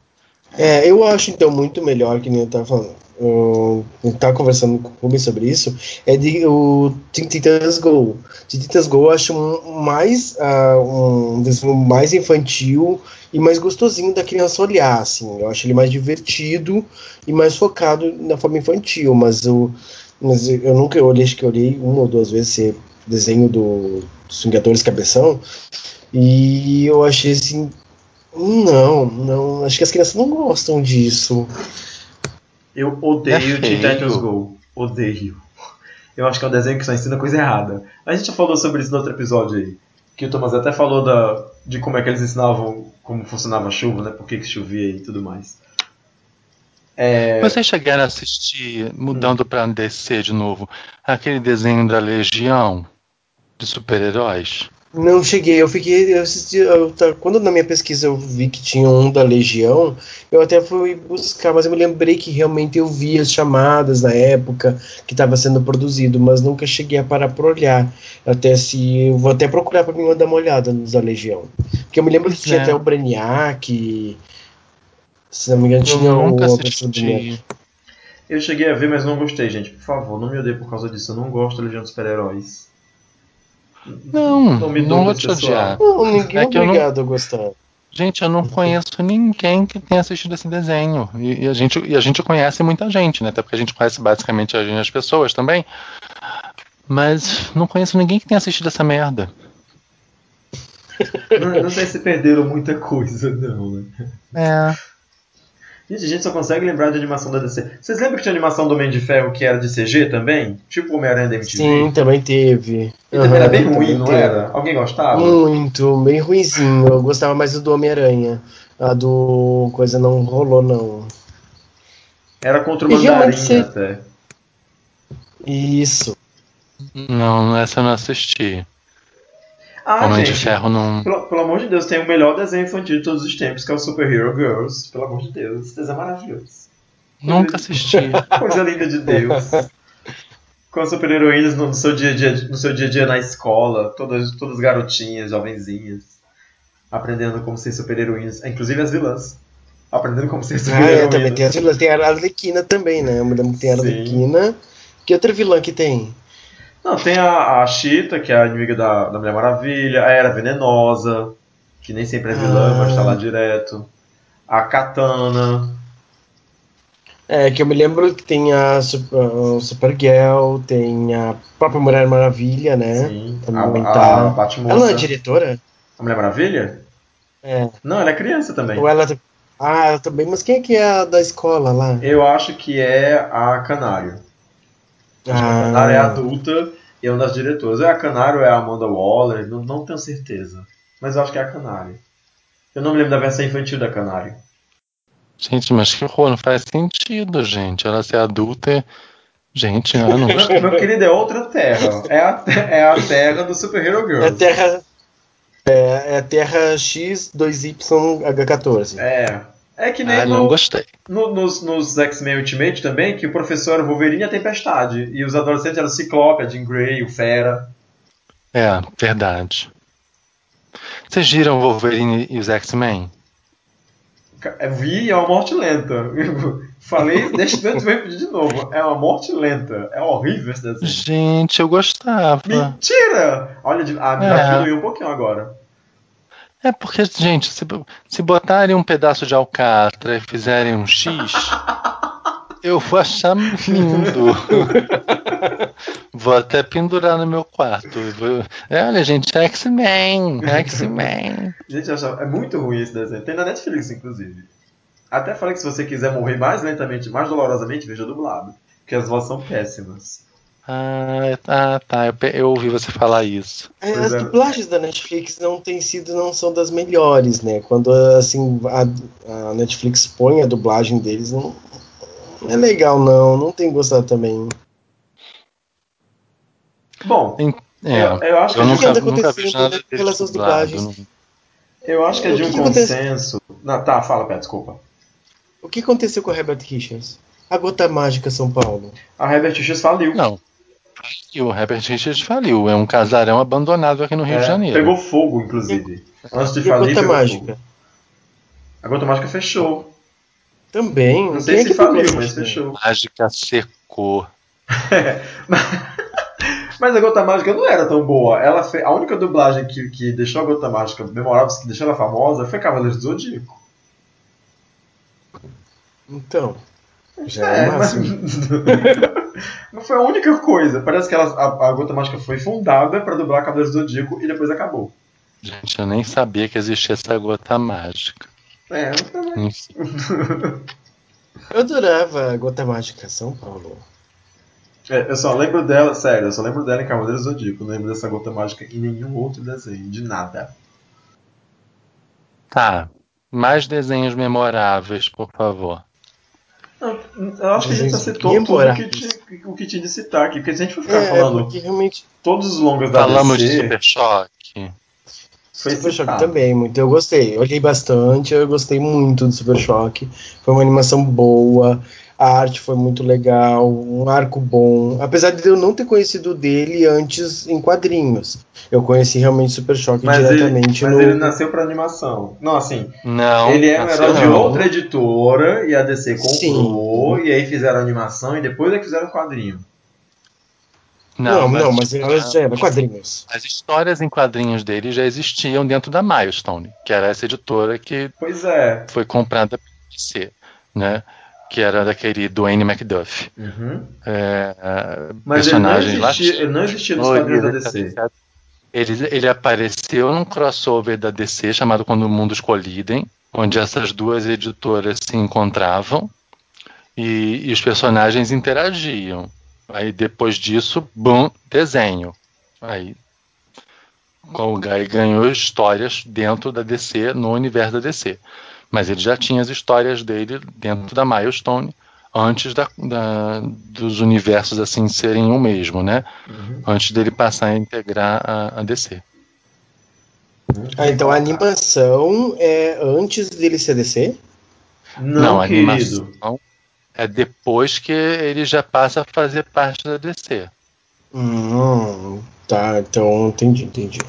É, eu acho então muito melhor que nem eu tava falando. Eu, eu tava conversando com o Rubens sobre isso. É de o Teen Titans Go. Teen Titans Go eu acho um, mais ah, um desenho mais infantil e mais gostosinho da criança olhar, assim. Eu acho ele mais divertido e mais focado na forma infantil, mas eu, mas eu nunca olhei, acho que eu olhei uma ou duas vezes desenho do, dos Vingadores Cabeção e eu achei assim não, não. Acho que as crianças não gostam disso. Eu odeio É. Titans Go. Odeio. Eu acho que é um desenho que só ensina coisa errada. A gente já falou sobre isso no outro episódio aí. Que o Thomas até falou da, de como é que eles ensinavam como funcionava a chuva, né? Por que, que chovia e tudo mais. É, Vocês chegaram a assistir, mudando pra DC de novo, aquele desenho da Legião de super-heróis? Não cheguei, eu fiquei. Eu assisti, eu quando na minha pesquisa eu vi que tinha um da Legião, eu até fui buscar, mas eu me lembrei que realmente eu vi as chamadas na época que estava sendo produzido, mas nunca cheguei a parar por olhar. Até se. Eu vou até procurar para mim dar uma olhada nos da Legião. Porque eu me lembro que tinha é. até o Brainiac. Se não me engano, Eu tinha nunca o a versão do Brainiac. assisti. eu cheguei a ver, mas não gostei, gente. Por favor, não me odeie por causa disso. Eu não gosto da Legião dos Super-Heróis. Não, Não vou te odiar. Não, ninguém É é eu não- obrigado a gostar. Gente, eu não conheço ninguém que tenha assistido esse desenho. E, e a gente, e a gente conhece muita gente, né? Até porque a gente conhece basicamente as, as pessoas também. Mas não conheço ninguém que tenha assistido essa merda. Não, não sei se perderam muita coisa, não, né? É. Gente, a gente só consegue lembrar de animação da DC. Vocês lembram que tinha animação do Homem de Ferro que era de CG também? Tipo o Homem-Aranha da MTV? Sim, também teve. E também era bem ruim, não teve. era? Alguém gostava? Muito, bem ruizinho. Eu gostava mais do Homem-Aranha. A do coisa não rolou, não. Era contra o Mandarim você- até. Isso. Não, essa eu não assisti. Ah, Homem de gente, Ferro não. Pelo, pelo amor de Deus, tem o melhor desenho infantil de todos os tempos, que é o Super Hero Girls. Pelo amor de Deus, esse desenho é maravilhoso. Nunca assisti. Coisa linda de Deus. Com as super heroínas no, no seu dia a dia, no seu dia a dia na escola, todas, todas garotinhas, jovenzinhas, aprendendo como ser super heroínas, inclusive as vilãs. Aprendendo como ser super Ah, é, heroínas. também tem as vilãs. Tem a Arlequina também, né? Lembro que tem a. Arlequina. Que outra vilã que tem? Não, tem a, a Cheetah, que é a inimiga da, da Mulher Maravilha, a Era Venenosa, que nem sempre é vilã, Ah. mas tá lá direto. A Katana. É, que eu me lembro que tem a Super, Supergirl, tem a própria Mulher Maravilha, né? Sim. Também A, tá. a Batmoça. Ela é diretora? A Mulher Maravilha? É. Não, ela é criança também. Ou ela. Ah, ela também. Mas quem é que é a da escola lá? Eu acho que é a Canário. A Canário é adulta e é uma das diretoras. É a Canário ou é a Amanda Waller? Não, não tenho certeza. Mas eu acho que é a Canário. Eu não me lembro da versão infantil da Canário. Gente, mas que horror, não faz sentido, gente. Ela ser adulta é. Gente, eu não Meu, meu querido, é outra terra. É a, é a terra do Super Hero É a Girls. terra. É, é Terra X 2YH14. É. É que nem Ah, não no- gostei. no- nos, nos X-Men Ultimate também, que o professor era o Wolverine e a Tempestade. E os adolescentes eram o Ciclope, a Jean Grey, o Fera. É, verdade. Vocês viram o Wolverine e os X-Men? É, Vi é uma morte lenta. Falei, deixa eu repetir de novo. É uma morte lenta. É horrível esse desenho. Gente, eu gostava. Mentira! Olha, de- ah, É. já diminuiu um pouquinho agora. É porque, gente, se, se botarem um pedaço de alcatra e fizerem um X, eu vou achar lindo. vou até pendurar no meu quarto. É, Olha, gente, X-Men, X-Men. Gente, eu achava- é muito ruim esse desenho. Tem na Netflix, inclusive. Até falei que se você quiser morrer mais lentamente, mais dolorosamente, veja dublado. Porque as vozes são péssimas. Ah, tá, tá. Eu, eu ouvi você falar isso. É, as é. dublagens da Netflix não têm sido, não são das melhores, né? Quando assim a, a Netflix põe a dublagem deles, não, não é legal, não. Não tem gostado também. Bom, É, eu, eu acho que eu gente- nunca, anda nunca vi acontecendo, nada né, pelas suas dublagens? não- eu acho que é de um que que consenso. Não, tá, fala, Pé, desculpa. O que aconteceu com a Herbert Richards? A Gota Mágica São Paulo. A Herbert X faliu. Não. E o Herbert Richards faliu. É um casarão abandonado aqui no Rio É, de Janeiro. Pegou fogo, inclusive. Antes de E a falir, Gota Mágica? fogo. A Gota Mágica fechou. Também. Não sei é se faliu, mas história? fechou. Mágica secou. Mas a Gota Mágica não era tão boa. Ela fe... A única dublagem que, que deixou a Gota Mágica memorável, que deixou ela famosa, foi Cavaleiros do Zodíaco. Então. Já é, mas... não foi a única coisa. Parece que ela, a, a Gota Mágica foi fundada pra dublar Cavaleiros do Zodíaco e depois acabou. Gente, eu nem sabia que existia essa gota mágica. É, eu também. Eu adorava a Gota Mágica São Paulo. É, eu só lembro dela, sério, eu só lembro dela em Cavaleiros do Zodíaco. Não lembro dessa Gota Mágica em nenhum outro desenho, de nada. Tá. Mais desenhos memoráveis, por favor. Eu acho que a gente já citou tudo o que, tinha, o que tinha de citar aqui. Porque se a gente for ficar É, falando porque realmente todos os longas da Falamos de DC, Super Choque. foi Super Choque também, muito. Eu gostei. Eu olhei bastante, eu gostei muito do Super Choque. Foi uma animação boa, a arte foi muito legal, um arco bom. Apesar de eu não ter conhecido dele antes em quadrinhos. Eu conheci realmente Super Choque Mas, ele, diretamente mas no. ele nasceu pra animação. Não, assim, Não. ele é um herói de não. outra editora e a DC comprou Sim. e aí fizeram animação e depois é que fizeram quadrinho. Não, não, mas, tipo, ele já era quadrinhos. As histórias em quadrinhos dele já existiam dentro da Milestone, que era essa editora que Pois é. foi comprada pela DC, né? Que era daquele Dwayne McDuff. Uhum. É, é, Mas ele não, existia, ele não existia nos quadrinhos da DC. Ele, ele apareceu num crossover da DC chamado Quando Mundos Colidem, onde essas duas editoras se encontravam e, e os personagens interagiam. Aí depois disso, bum, desenho. Aí o Guy ganhou histórias dentro da DC, no universo da DC. Mas ele já tinha as histórias dele dentro da Milestone antes da, da- dos universos assim serem o mesmo, né? Uhum. Antes dele passar a integrar a, a DC. Ah, então a animação é antes dele ser DC? Não, a querido. animação é depois que ele já passa a fazer parte da DC. Hum, tá, então entendi, entendi.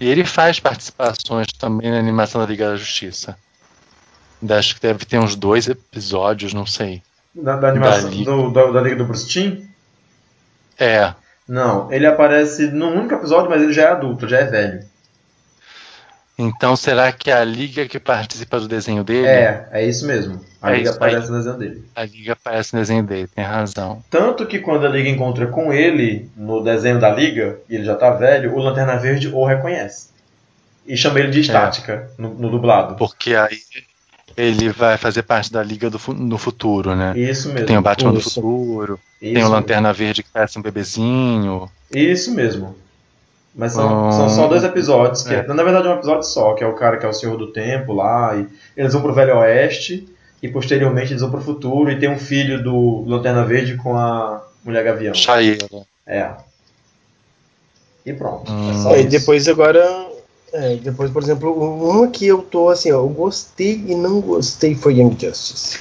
E ele faz participações também na animação da Liga da Justiça. Acho que deve ter uns dois episódios, não sei. Da, da animação Da Liga. do, da, da Liga do Bruce Timm? É, Não, ele aparece num único episódio, mas ele já é adulto, já é velho. Então será que é a Liga que participa do desenho dele? É, é isso mesmo. A É Liga isso aparece no desenho dele. A Liga aparece no desenho dele, tem razão. Tanto que quando a Liga encontra com ele no desenho da Liga, e ele já tá velho, o Lanterna Verde o reconhece. E chama ele de estática no, no dublado. Porque aí ele vai fazer parte da Liga do no futuro, né? Isso mesmo. Tem o Batman do Isso. futuro, Isso tem o mesmo. Lanterna Verde que parece um bebezinho. Isso mesmo. Mas são, são só dois episódios. Que É. Na verdade é um episódio só, que é o cara que é o Senhor do Tempo lá. E eles vão pro Velho Oeste. E posteriormente eles vão pro futuro. E tem um filho do Lanterna Verde com a Mulher Gavião. Chaeira. É. E pronto. Hum. É só e depois agora. é, depois, por exemplo, uma que eu tô assim, ó, eu gostei e não gostei foi Young Justice.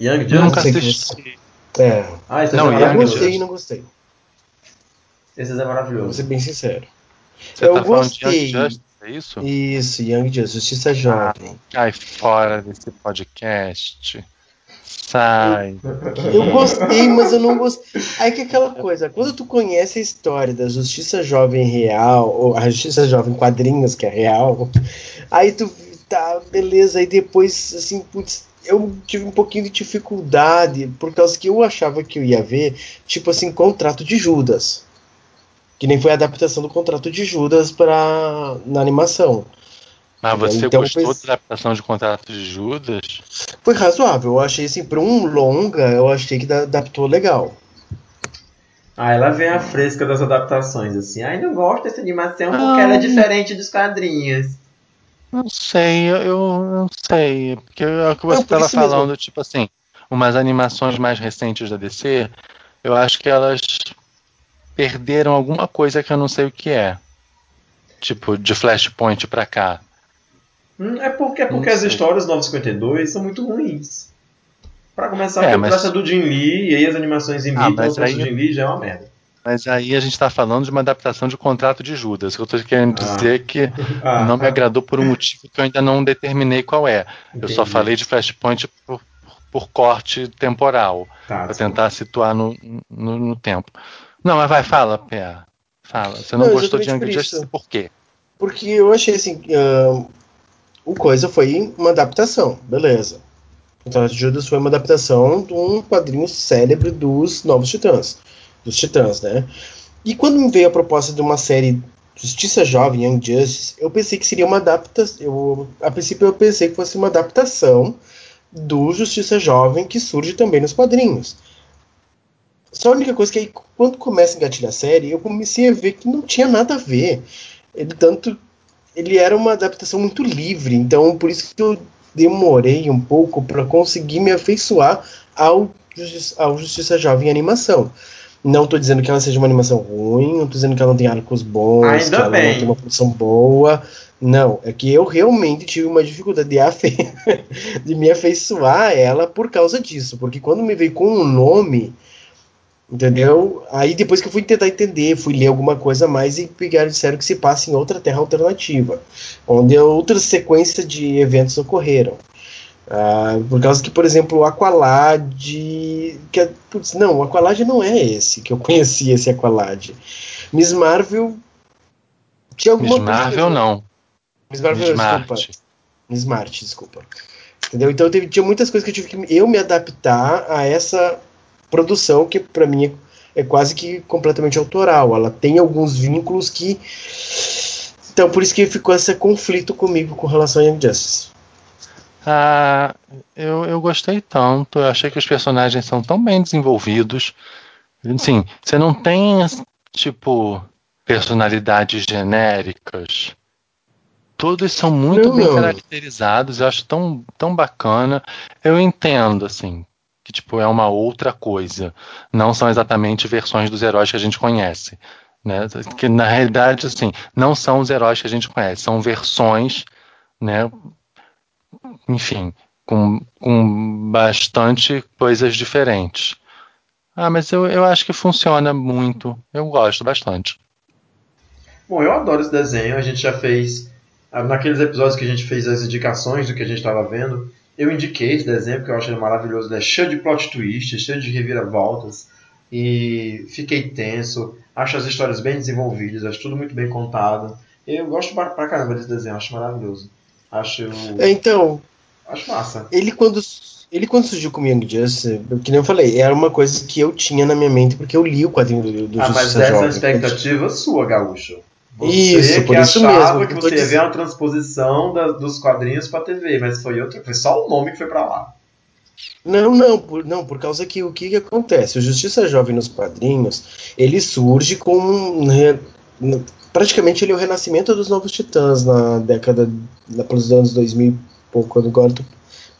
Young Nunca Justice. sei que assisti. É, Ah, esse Não, é eu Young maravilhoso. gostei e não gostei. Esse é Vou maravilhoso. ser bem sincero. Você Eu tá falando de gostei. Young Justice, é isso? Isso, Young Justice, Justiça Jovem. Cai fora desse podcast. Sai. Eu gostei, mas eu não gostei. Aí que é aquela coisa, quando tu conhece a história da Justiça Jovem real, ou a Justiça Jovem quadrinhos, que é real, aí tu tá, beleza, aí depois, assim, putz, eu tive um pouquinho de dificuldade, por causa que eu achava que eu ia ver, tipo assim, contrato de Judas. Que nem foi a adaptação do contrato de Judas pra, na animação. Mas você Então, gostou pois- da adaptação de Contrato de Judas? Foi razoável, eu achei assim, pra um longa, eu achei que da- adaptou legal. Ah, ela vem a fresca das adaptações, assim. Ai, não gosto dessa animação porque Ah. ela é diferente dos quadrinhos. Não sei, eu, eu não sei. Porque é o que você estava isso mesmo. falando, tipo assim, umas animações mais recentes da DC, eu acho que elas perderam alguma coisa que eu não sei o que é. Tipo, de Flashpoint pra cá. Hum, é porque, é porque as histórias do 952 são muito ruins. Pra começar, É, mas- do Jim Lee, e aí as animações imitam Ah, mas aí- do Jim Lee já é uma merda. Mas aí a gente tá falando de uma adaptação de Contrato de Judas. que Eu tô querendo Ah. dizer que Ah, não me agradou por um motivo que eu ainda não determinei qual é. Eu só entendi. falei de Flashpoint por, por corte temporal. Tá, Pra tentar situar no, no, no tempo. Não, mas vai, fala, Pé. Fala. Você não, Não, gostou de Young Justice por quê? Porque eu achei assim. ah, o Coisa foi uma adaptação, beleza. Então, Judas foi uma adaptação de um quadrinho célebre dos Novos Titãs. Dos Titãs, né? E quando me veio a proposta de uma série Justiça Jovem, Young Justice, eu pensei que seria uma adaptação. Eu, a princípio, eu pensei que fosse uma adaptação do Justiça Jovem que surge também nos quadrinhos. Só a única coisa que aí, quando começa a engatilhar a série, eu comecei a ver que não tinha nada a ver. Ele tanto. Ele era uma adaptação muito livre, então por isso que eu demorei um pouco para conseguir me afeiçoar ao, Justi- ao Justiça Jovem em animação. Não tô dizendo que ela seja uma animação ruim, não tô dizendo que ela não tem arcos bons, Ainda que ela bem. não tem uma produção boa. Não, é que eu realmente tive uma dificuldade de, afe... de me afeiçoar a ela por causa disso. Porque quando me veio com um nome, entendeu? Aí depois que eu fui tentar entender, fui ler alguma coisa a mais e pegaram disseram que se passa em outra terra alternativa, onde outras sequências de eventos ocorreram. Ah, por causa que, por exemplo, o Aqualad. Que, é- putz, não, o Aqualad não é esse que eu conhecia, esse Aqualad. Miss Marvel. Tinha alguma Miss coisa- Marvel não. Miss Marvel, Miss desculpa. Marte. Miss Marte, desculpa. Entendeu? Então teve, tinha muitas coisas que eu tive que eu me adaptar a essa produção que pra mim é, é quase que completamente autoral. Ela tem alguns vínculos que. Então por isso que ficou esse conflito comigo com relação a Young Justice. Ah, eu, eu gostei tanto. Eu achei que os personagens são tão bem desenvolvidos. Assim, você não tem, tipo, personalidades genéricas. Todos são muito Não, bem não. caracterizados. Eu acho tão, tão bacana. Eu entendo, assim, que tipo, é uma outra coisa. Não são exatamente versões dos heróis que a gente conhece. Né? Que na realidade, assim, não são os heróis que a gente conhece, são versões, né? enfim, com, com bastante coisas diferentes. Ah, mas eu, eu acho que funciona muito. Eu gosto bastante. Bom, eu adoro esse desenho. A gente já fez. ah, Naqueles episódios que a gente fez as indicações do que a gente estava vendo, eu indiquei esse desenho porque eu acho ele maravilhoso. Ele é cheio de plot twists, cheio de reviravoltas. E fiquei tenso. Acho as histórias bem desenvolvidas, acho tudo muito bem contado. Eu gosto pra caramba desse desenho, acho maravilhoso. Acho. É, então, Acho massa. ele quando, ele quando surgiu com Young Justice, que nem eu falei, era uma coisa que eu tinha na minha mente porque eu li o quadrinho do, do Ah, mas essa é a expectativa sua, Gaúcho. Você Isso, que por isso achava mesmo, que tô você ia ver dizendo. uma transposição da- dos quadrinhos pra TV, mas foi outra, foi só o nome que foi pra lá. Não, não, por, não, por causa que o que, que acontece? O Justiça Jovem nos quadrinhos, ele surge com um re- n- praticamente ele é o renascimento dos Novos Titãs na década lá pelos anos 2000 e pouco, agora tô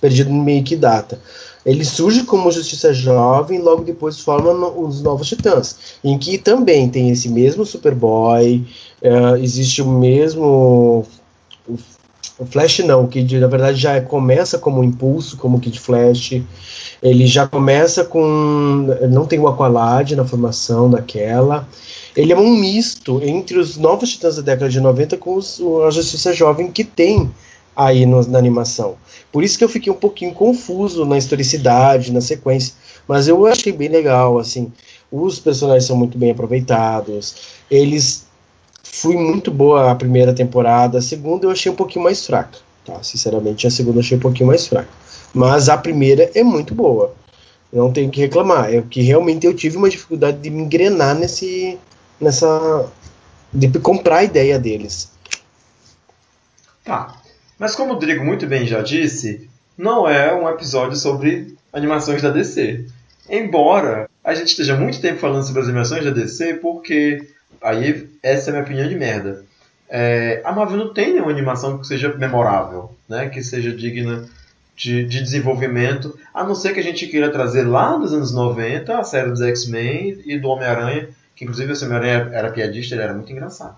perdido no meio que data. Ele surge como Justiça Jovem, logo depois forma no, os Novos Titãs, em que também tem esse mesmo Superboy, uh, existe o mesmo o Flash não, o Kid na verdade já começa como impulso, como Kid Flash. Ele já começa com. Não tem o Aqualad na formação daquela. Ele é um misto entre os novos titãs da década de 90 com os, a Justiça Jovem que tem aí no, na animação. Por isso que eu fiquei um pouquinho confuso na historicidade, na sequência. Mas eu achei bem legal, assim. Os personagens são muito bem aproveitados. Eles Fui muito boa a primeira temporada, a segunda eu achei um pouquinho mais fraca. Tá? Sinceramente, a segunda eu achei um pouquinho mais fraca. Mas a primeira é muito boa. Não tenho que reclamar. É que realmente eu tive uma dificuldade de me engrenar nesse. nessa. de comprar a ideia deles. Tá. Mas como o Rodrigo muito bem já disse, não é um episódio sobre animações da DC. Embora a gente esteja muito tempo falando sobre as animações da DC, porque Aí, essa é a minha opinião de merda. É, a Marvel não tem nenhuma animação que seja memorável, né? que seja digna de, de, desenvolvimento, a não ser que a gente queira trazer lá dos anos 90 a série dos X-Men e do Homem-Aranha, que inclusive o Homem-Aranha era piadista, ele era muito engraçado.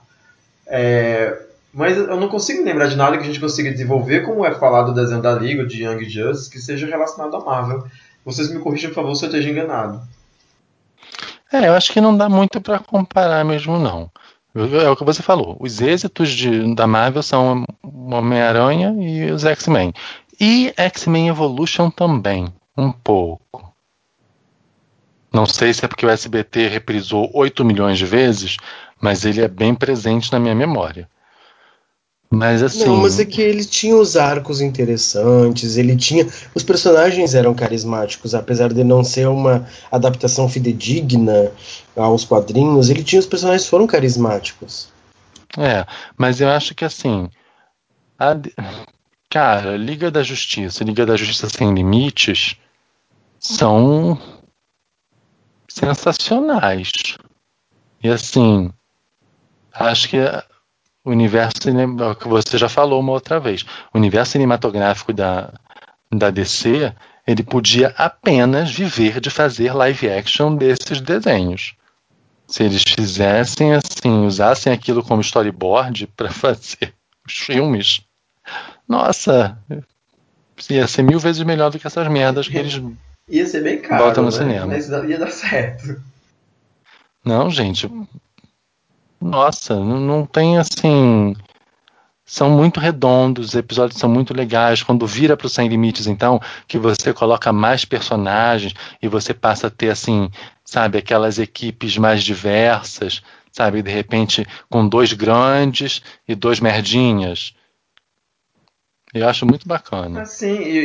É, mas eu não consigo lembrar de nada que a gente consiga desenvolver, como é falado do desenho da Liga, de Young Justice, que seja relacionado à Marvel. Vocês me corrijam, por favor, se eu esteja enganado. É, eu acho que não dá muito para comparar mesmo, não. É o que você falou. Os êxitos de, da Marvel são Homem-Aranha e os X-Men. E X-Men Evolution também, um pouco. Não sei se é porque o SBT reprisou 8 milhões de vezes, mas ele é bem presente na minha memória. Mas assim. Não, mas é que ele tinha os arcos interessantes, ele tinha. Os personagens eram carismáticos, apesar de não ser uma adaptação fidedigna aos quadrinhos, ele tinha. Os personagens foram carismáticos. É, mas eu acho que assim. A, cara, Liga da Justiça, Liga da Justiça Sem Limites são sensacionais. E assim, acho que o universo que você já falou uma outra vez. O universo cinematográfico da, da DC, ele podia apenas viver de fazer live action desses desenhos. Se eles fizessem assim, usassem aquilo como storyboard para fazer os filmes, nossa, ia ser mil vezes melhor do que essas merdas que eles ia ser bem caro, botam no né? cinema. Mas ia dar certo. Não, gente, nossa, não tem assim. São muito redondos, os episódios são muito legais. Quando vira para o Sem Limites, então, que você coloca mais personagens e você passa a ter, assim, sabe, aquelas equipes mais diversas, sabe, de repente com dois grandes e dois merdinhas. Eu acho muito bacana. Sim, e,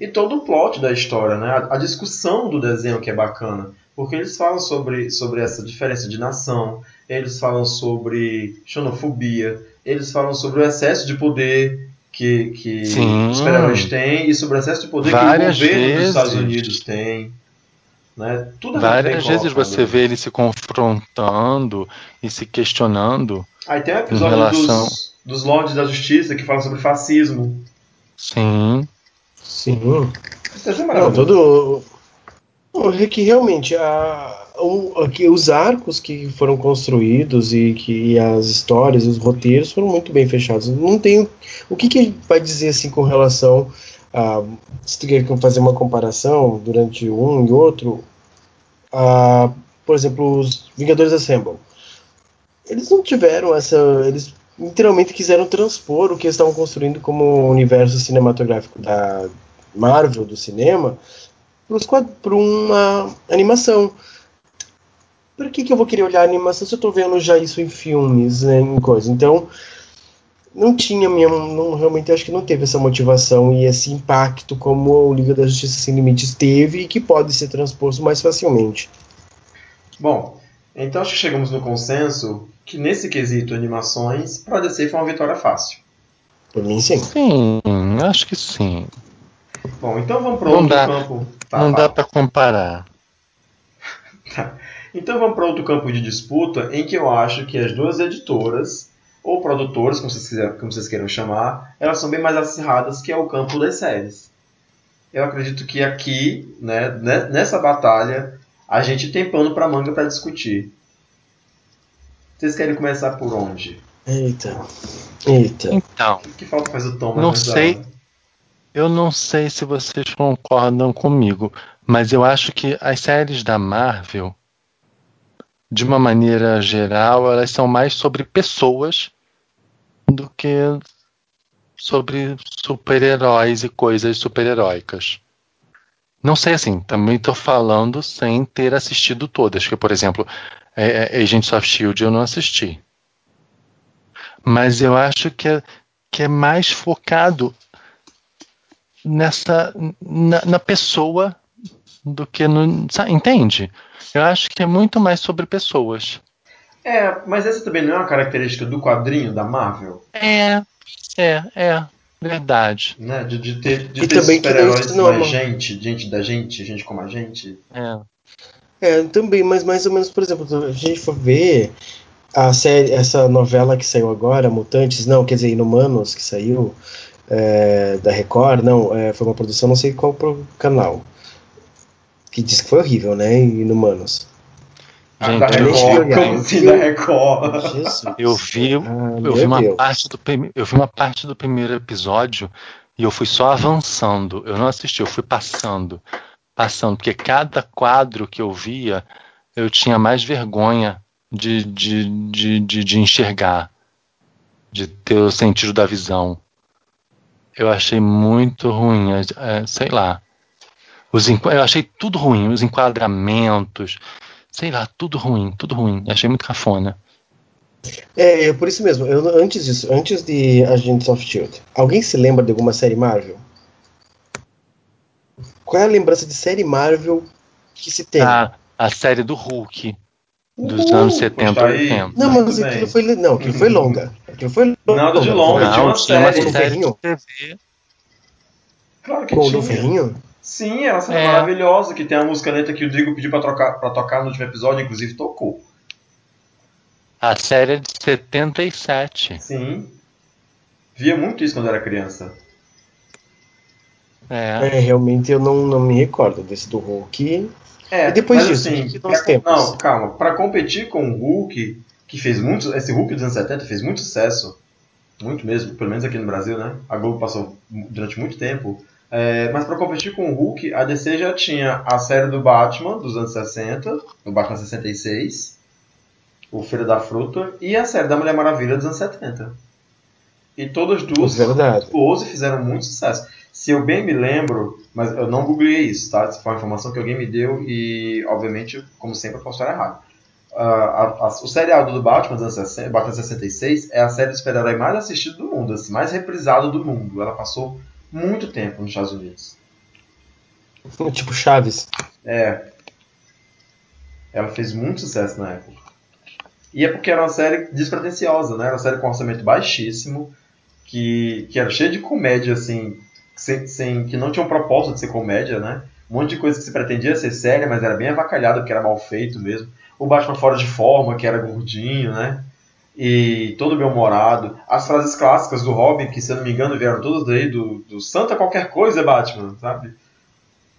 e, e, todo o plot da história, né? A, a, discussão do desenho que é bacana. Porque eles falam sobre, sobre essa diferença de nação, eles falam sobre xenofobia, eles falam sobre o excesso de poder que, que os super-heróis têm e sobre o excesso de poder Várias que o governo vezes. dos Estados Unidos tem. Né? Tudo Várias vezes você vê ele se confrontando e se questionando. Aí tem um episódio relação... dos, dos Lords da Justiça que fala sobre fascismo. Sim. Sim. Isso é Não, todo. Que realmente a, o, que os arcos que foram construídos e que e as histórias, os roteiros foram muito bem fechados. Não tem o que, que vai dizer assim com relação a se tu quer fazer uma comparação durante um e outro, a, por exemplo, os Vingadores Assemble. Eles não tiveram essa, eles literalmente quiseram transpor o que eles estavam construindo como universo cinematográfico da Marvel do cinema para uma animação por que, que eu vou querer olhar a animação se eu estou vendo já isso em filmes, né, em coisa? Então, não tinha mesmo, não, realmente acho que não teve essa motivação e esse impacto como o Liga da Justiça Sem Limites teve e que pode ser transposto mais facilmente. Bom, então acho que chegamos no consenso que nesse quesito animações, para DC foi uma vitória fácil. Por mim, sim. Sim, acho que sim. Bom, então vamos para outro dá, campo. Tá, não dá para comparar. Tá. Então vamos para outro campo de disputa em que eu acho que as duas editoras, ou produtoras, como vocês, quiser, como vocês queiram chamar, elas são bem mais acirradas, que é o campo das séries. eu acredito que aqui, né, ne- nessa batalha, a gente tem pano pra manga pra discutir. Vocês querem começar por onde? Eita. Eita. Então, O que falta faz o Thomas Não sei. Eu não sei se vocês concordam comigo, mas eu acho que as séries da Marvel, de uma maneira geral, elas são mais sobre pessoas do que sobre super-heróis e coisas super-heróicas. Não sei assim, também estou falando sem ter assistido todas, que por exemplo, é, é, Agents of Shield eu não assisti. Mas eu acho que é, que é mais focado nessa na, na pessoa do que no. sa- Entende? Eu acho que é muito mais sobre pessoas. É, mas essa também não é uma característica do quadrinho da Marvel, É, é, é. Verdade. né? De, de ter, de E ter super-heróis é mais gente, gente da gente, gente como a gente. É. É, também, mas mais ou menos, por exemplo, se a gente for ver a série, essa novela que saiu agora, Mutantes, não, quer dizer, Inumanos, que saiu é, da Record, não, é, foi uma produção, não sei qual pro canal. Que diz que foi horrível, né? Inumanos. Ah, Gente, da eu Record, como assim da Record? Jesus. Eu vi, Ah, eu vi uma Deus. parte do eu vi uma parte do primeiro episódio e eu fui só avançando. Eu não assisti, eu fui passando, passando, porque cada quadro que eu via eu tinha mais vergonha de, de, de, de, de enxergar, de ter o sentido da visão. Eu achei muito ruim, é, sei lá. Os eu achei tudo ruim, os enquadramentos, sei lá, tudo ruim, tudo ruim. Achei muito cafona. É, é por isso mesmo. Eu, antes disso, antes de Agents of Shield, alguém se lembra de alguma série Marvel? Qual é a lembrança de série Marvel que se tem? A, a série do Hulk dos Uhul, anos pois 70 tá aí. 80. não, muito mas bem. aquilo foi, não, aquilo foi longa. Aquilo foi longa. Nada de longa, tinha Não, uma tinha uma série. série Com de o TV. Claro que Com o tinha. Luferrinho? Sim, era uma cena É. maravilhosa, que tem a música lenta que o Drigo pediu pra, trocar, pra tocar no último episódio, inclusive tocou. A série é de 77. Sim. Via muito isso quando era criança. É. É, realmente eu não, não me recordo desse do Hulk. É, E depois disso, assim, que nós pra- temos? Não, calma. Pra competir com o Hulk, que fez muito. Esse Hulk dos anos 70 fez muito sucesso. Muito mesmo, pelo menos aqui no Brasil, né? A Globo passou durante muito tempo. É, mas pra competir com o Hulk, a DC já tinha a série do Batman dos anos 60, do Batman 66, o Feira da Fruta, e a série da Mulher Maravilha dos anos 70. E todas duas Verdade. duas e fizeram muito sucesso. Se eu bem me lembro, mas eu não googlei isso, tá? Isso foi uma informação que alguém me deu e, obviamente, como sempre, eu posso estar errado. Ah, a- a- o seriado do Batman, dos anos 60, Batman 66, é a série de super-herói mais assistida do mundo, assim, mais reprisada do mundo. Ela passou muito tempo nos Estados Unidos. Tipo Chaves. É. Ela fez muito sucesso na época. E é porque era uma série despretensiosa, né? Era uma série com orçamento baixíssimo, que, que era cheia de comédia, assim, sem, sem, que não tinha um propósito de ser comédia, né? Um monte de coisa que se pretendia ser séria, mas era bem avacalhada, porque era mal feito mesmo. O Batman fora de forma, que era gordinho, né? E todo bem-humorado. As frases clássicas do Robin, que se eu não me engano vieram todas daí do, do Santa qualquer coisa, Batman, sabe?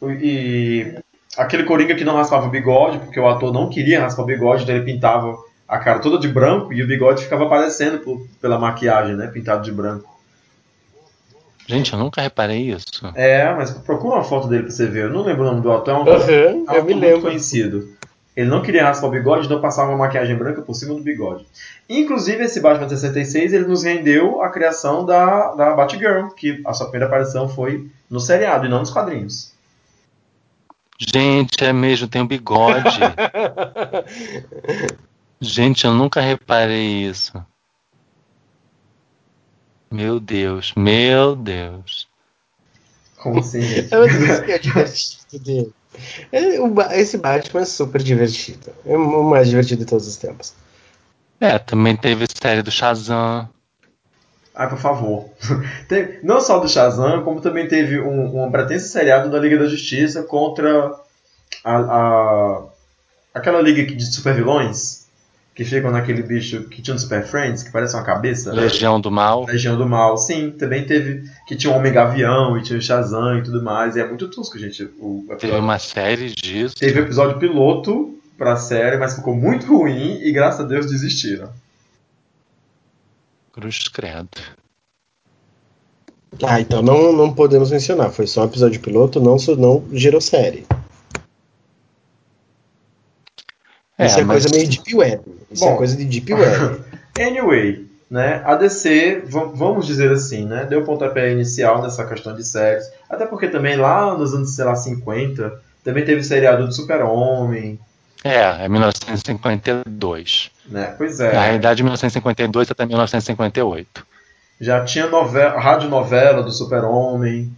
E aquele Coringa que não raspava o bigode, porque o ator não queria raspar o bigode, então ele pintava a cara toda de branco e o bigode ficava aparecendo pela maquiagem, né? Pintado de branco. Gente, eu nunca reparei isso. É, mas procura uma foto dele pra você ver. Eu não lembro o nome do ator, é um é um me ator muito lembro. conhecido. Ele não queria raspar o bigode, então passava uma maquiagem branca por cima do bigode. Inclusive, esse Batman 66, ele nos rendeu a criação da, da Batgirl, que a sua primeira aparição foi no seriado e não nos quadrinhos. Gente, é mesmo, tem um bigode. Gente, eu nunca reparei isso. Meu Deus, meu Deus. Como assim, gente? Eu disse que é divertido dele. Esse Batman é super divertido. É o mais divertido de todos os tempos. É, também teve a série do Shazam. Ai, por favor. Teve- não só do Shazam, como também teve um, um pretenso seriado da Liga da Justiça contra a, a- aquela liga de supervilões que ficam naquele bicho que tinha no Super Friends, que parece uma cabeça. Legião do Mal. Legião do Mal, sim, também teve. Que tinha o Homem Gavião e tinha o Shazam e tudo mais. E é muito tosco, gente. O Teve uma série disso. Teve episódio piloto pra série, mas ficou muito ruim e graças a Deus desistiram. Cruz Credo. Ah, então não, não podemos mencionar. Foi só um episódio piloto, não, não gerou série. Isso é mas- coisa meio Deep Web. Isso Bom. é coisa de Deep Web. Anyway, né, a DC, vamos dizer assim, né, deu o pontapé inicial nessa questão de séries. Até porque também lá nos anos, sei lá, 50, também teve seriado do Super-Homem, É, é 1952. né? Pois Na é. realidade, 1952 até 1958. Já tinha novela, radionovela do Super-Homem.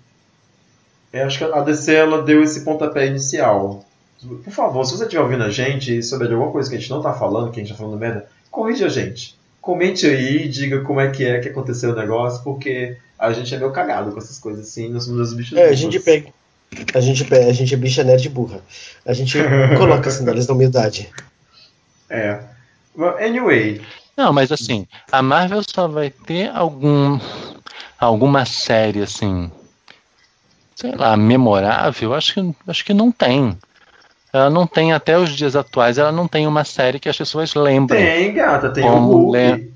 Eu acho que a DC ela deu esse pontapé inicial. Por favor, se você estiver ouvindo a gente e souber de alguma coisa que a gente não tá falando, que a gente tá falando merda, corrija a gente. Comente aí, diga como é que é que aconteceu o negócio, porque a gente é meio cagado com essas coisas assim, nós somos os bichos É, a gente pega. A gente, pega, a gente é bicha nerd burra. A gente coloca sinais da humildade. É. Well, Anyway, Não, mas assim, a Marvel só vai ter algum alguma série assim, sei lá, memorável, acho que acho que não tem. Ela não tem até os dias atuais, ela não tem uma série que as pessoas lembram. tem, gata, tem Como o Hulk. le-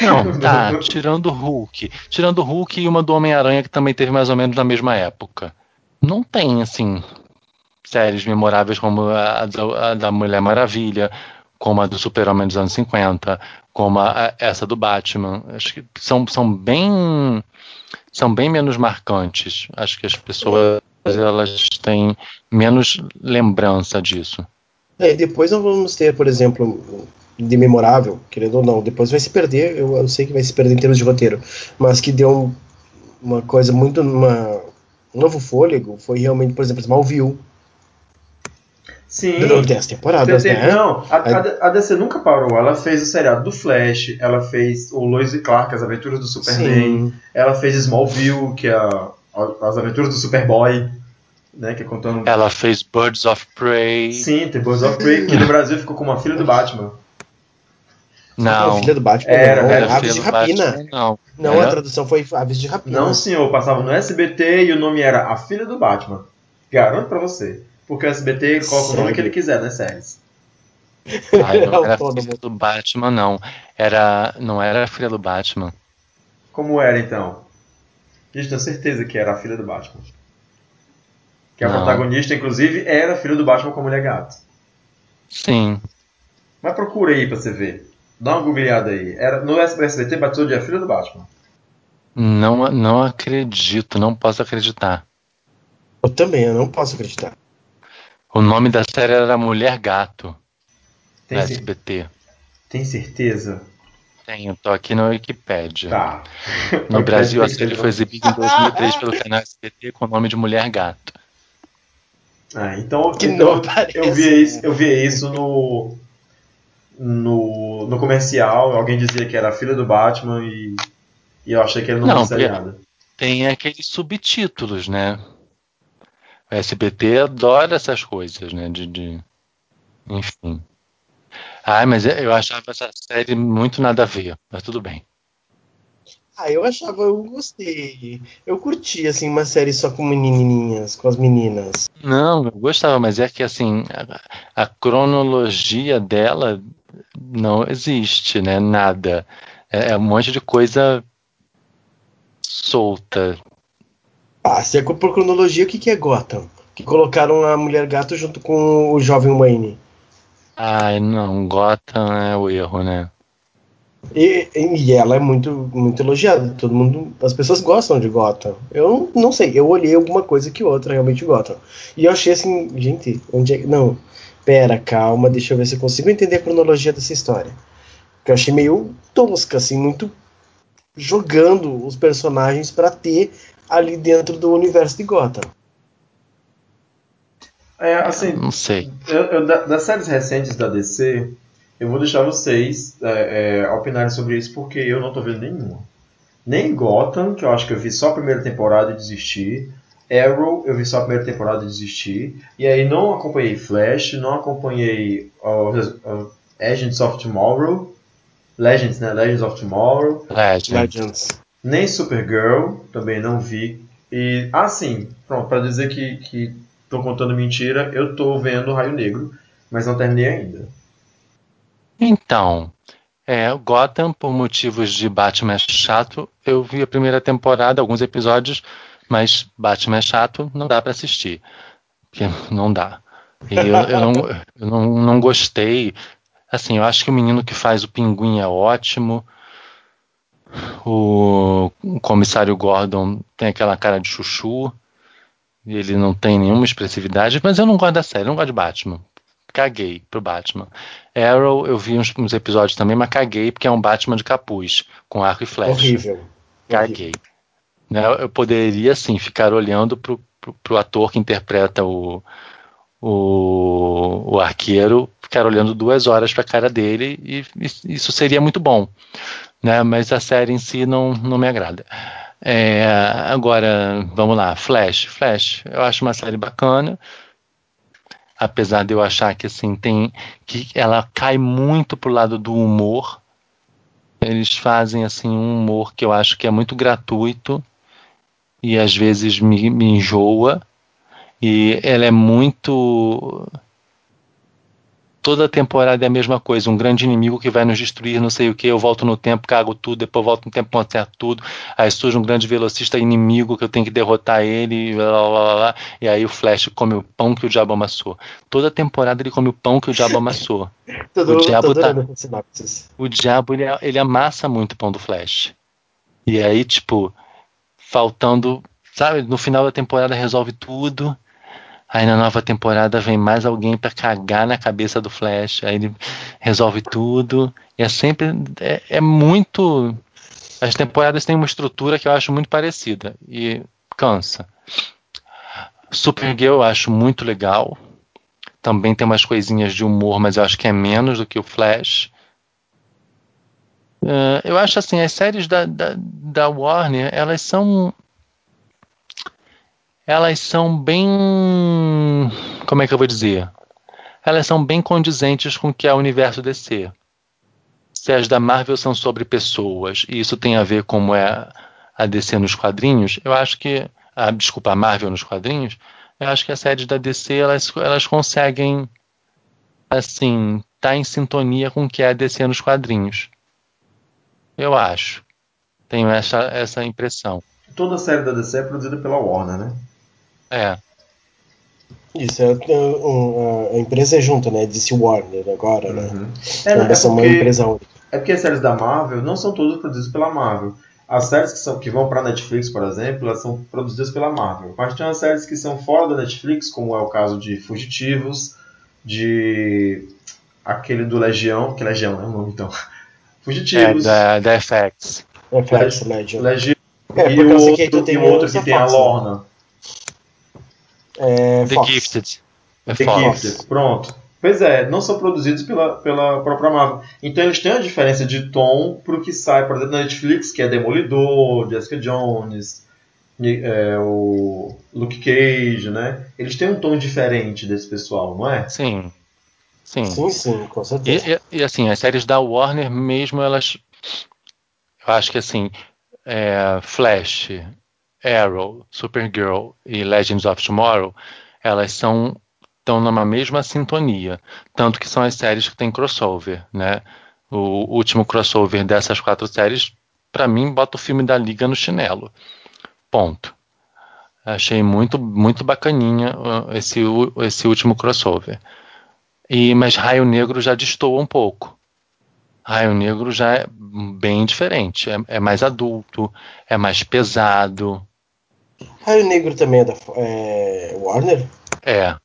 Não, tá, tirando o Hulk. Tirando o Hulk e uma do Homem-Aranha que também teve mais ou menos na mesma época. Não tem, assim, séries memoráveis como a, da- a da Mulher Maravilha, como a do Super-Homem dos anos 50, como a- a- essa do Batman. Acho que são, são bem são bem menos marcantes. Acho que as pessoas elas têm menos lembrança disso. É, e depois nós vamos ter, por exemplo, de memorável, querendo ou não, depois vai se perder, eu, eu sei que vai se perder em termos de roteiro, mas que deu um- uma coisa muito. Uma, um novo fôlego foi realmente, por exemplo, Smallville. Sim. Durou 10 temporadas, Tem- tem- né? Não, a, a- a DC nunca parou. Ela fez o seriado do Flash, ela fez o Lois e Clark, As Aventuras do Superman, Sim. ela fez Smallville, que é a- As Aventuras do Superboy, né, que é contando... Ela fez Birds of Prey. Sim, tem Birds of Prey, que no Brasil ficou como a filha do Batman. Não. filha do Batman, Era, não, era Aves de Rapina. Batman, Não. Não, Era- a tradução foi Aves de Rapina. Não, senhor, passava no SBT e o nome era A Filha do Batman. Garanto pra você. Porque o SBT coloca o nome Sério? que ele quiser nas séries. Ai, não era filha do Batman, não. Era, não era filha do Batman. Como era então? Gente, tenho certeza que era a filha do Batman. Que a Não. protagonista, inclusive, era a filha do Batman com a mulher gato. Sim. Mas procura aí pra você ver. Dá uma googleada aí. Era, no SBT bateu de a filha do Batman. Não, não acredito, não posso acreditar. Eu também, eu não posso acreditar. O nome da série era Mulher Gato, Tem, SBT. tem certeza? Tenho, tô aqui no Wikipedia. Tá. No Brasil, a que série foi exibida em 2003 pelo canal SBT com o nome de Mulher Gato. Ah, então, Que então não aparece. eu vi isso, eu vi isso no, no no comercial. Alguém dizia que era a filha do Batman e, e eu achei que era no Não, do seriado. Tem aqueles subtítulos, né? O SBT adora essas coisas, né? De, de... Enfim. Ai, mas eu achava essa série muito nada a ver, mas tudo bem. Ah, eu achava, eu gostei. Eu curti, assim, uma série só com menininhas, com as meninas. Não, eu gostava, mas é que assim, a, a cronologia dela não existe, né? Nada. É, é um monte de coisa solta. Ah, se é por cronologia, o que, que é Gotham? Que colocaram a Mulher Gato junto com o jovem Wayne. Ai, não, Gotham é o erro, né? E, e ela é muito, muito elogiada. Todo mundo, as pessoas gostam de Gotham. Eu não, sei, eu olhei alguma coisa que outra realmente Gotham. E eu achei assim, gente, onde é que. Não, pera, calma, deixa eu ver se eu consigo entender a cronologia dessa história. Que eu achei meio tosca, assim, muito jogando os personagens pra ter ali dentro do universo de Gotham. É, assim, Não sei. eu, eu- da- das séries recentes da DC, eu vou deixar vocês é, é, opinarem sobre isso porque eu não tô vendo nenhuma. Nem Gotham, que eu acho que eu vi só a primeira temporada e desisti. Arrow, eu vi só a primeira temporada e desisti. E aí não acompanhei Flash, não acompanhei res- ó, Agents of Tomorrow. Legends, né? Legends of Tomorrow. Legend. Legends. Nem Supergirl, também não vi. E, assim, pronto, pra dizer que, que tô contando mentira, eu tô vendo Raio Negro, mas não terminei ainda. Então, é, Gotham, por motivos de Batman chato, eu vi a primeira temporada, alguns episódios, mas Batman é chato, não dá pra assistir. Não dá. E eu, eu não, eu não, não gostei. Assim, eu acho que o menino que faz o pinguim é ótimo. O, o comissário Gordon tem aquela cara de chuchu. E ele não tem nenhuma expressividade, mas eu não gosto da série, eu não gosto de Batman. Caguei pro Batman. Arrow, eu vi uns, uns episódios também, mas caguei porque é um Batman de capuz, com arco e flecha. Horrível. Caguei. Né, Eu poderia, sim, ficar olhando pro, pro, pro ator que interpreta o, o, o arqueiro, ficar olhando duas horas pra cara dele e, e isso seria muito bom. Né? Mas a série em si não, não me agrada. É, agora, vamos lá, Flash. Flash, eu acho uma série bacana. Apesar de eu achar que assim tem que ela cai muito pro lado do humor. Eles fazem assim um humor que eu acho que é muito gratuito e às vezes me, me enjoa. E ela é muito. Toda temporada é a mesma coisa, um grande inimigo que vai nos destruir, não sei o que, eu volto no tempo, cago tudo, depois volto no tempo, conserto tudo, aí surge um grande velocista inimigo que eu tenho que derrotar ele, blá, blá, blá, blá, e aí o Flash come o pão que o diabo amassou. Toda temporada ele come o pão que o diabo amassou. Tô, O diabo tá-. O diabo, ele, ele amassa muito o pão do Flash. E aí, tipo, faltando, sabe, no final da temporada resolve tudo. Aí na nova temporada vem mais alguém pra cagar na cabeça do Flash. Aí ele resolve tudo. E é sempre. É, é muito. As temporadas têm uma estrutura que eu acho muito parecida. E cansa. Supergirl eu acho muito legal. Também tem umas coisinhas de humor, mas eu acho que é menos do que o Flash. Eh, eu acho assim, as séries da, da, da Warner, elas são. Elas são bem. Como é que eu vou dizer? Elas são bem condizentes com o que é o universo DC. Se as da Marvel são sobre pessoas e isso tem a ver como é a DC nos quadrinhos, eu acho que. Ah, desculpa, a Marvel nos quadrinhos, eu acho que as séries da DC elas, elas conseguem assim, tá em sintonia com o que é a DC nos quadrinhos. Eu acho. Tenho essa, essa impressão. Toda a série da DC é produzida pela Warner, né? É. Isso, é, é, um, a empresa é junto, né? DC Warner agora, né? Uhum. É, É, é, uma porque, empresa única. é porque as séries da Marvel não são todas produzidas pela Marvel. As séries que, são, que vão pra Netflix, por exemplo, elas são produzidas pela Marvel. Mas tem umas séries que são fora da Netflix, como é o caso de Fugitivos, de aquele do Legião, que Legião é o nome então. É, Fugitivos, da, da FX. FX Legend. Legião É, e o que outro, tem e outro que tem a né? Lorna. É, The Fox. Gifted. É The Fox. Gifted, pronto. Pois é, não são produzidos pela, pela própria Marvel. Então eles têm uma diferença de tom pro que sai, por exemplo, na Netflix, que é Demolidor, Jessica Jones, é, o Luke Cage, né? Eles têm um tom diferente desse pessoal, não é? Sim. Sim. Sim, sim, com certeza. E, e- e, assim, as séries da Warner mesmo, elas. Eu acho que assim, é, Flash, Arrow, Supergirl e Legends of Tomorrow, elas são estão numa mesma sintonia, tanto que são as séries que têm crossover, né? O último crossover dessas quatro séries, pra mim, bota o filme da Liga no chinelo. Ponto. Achei muito muito bacaninha uh, esse esse último crossover. E, mas Raio Negro já destoa um pouco. Raio Negro já é bem diferente. É, é mais adulto, é mais pesado. Raio Negro também é da é, Warner? É.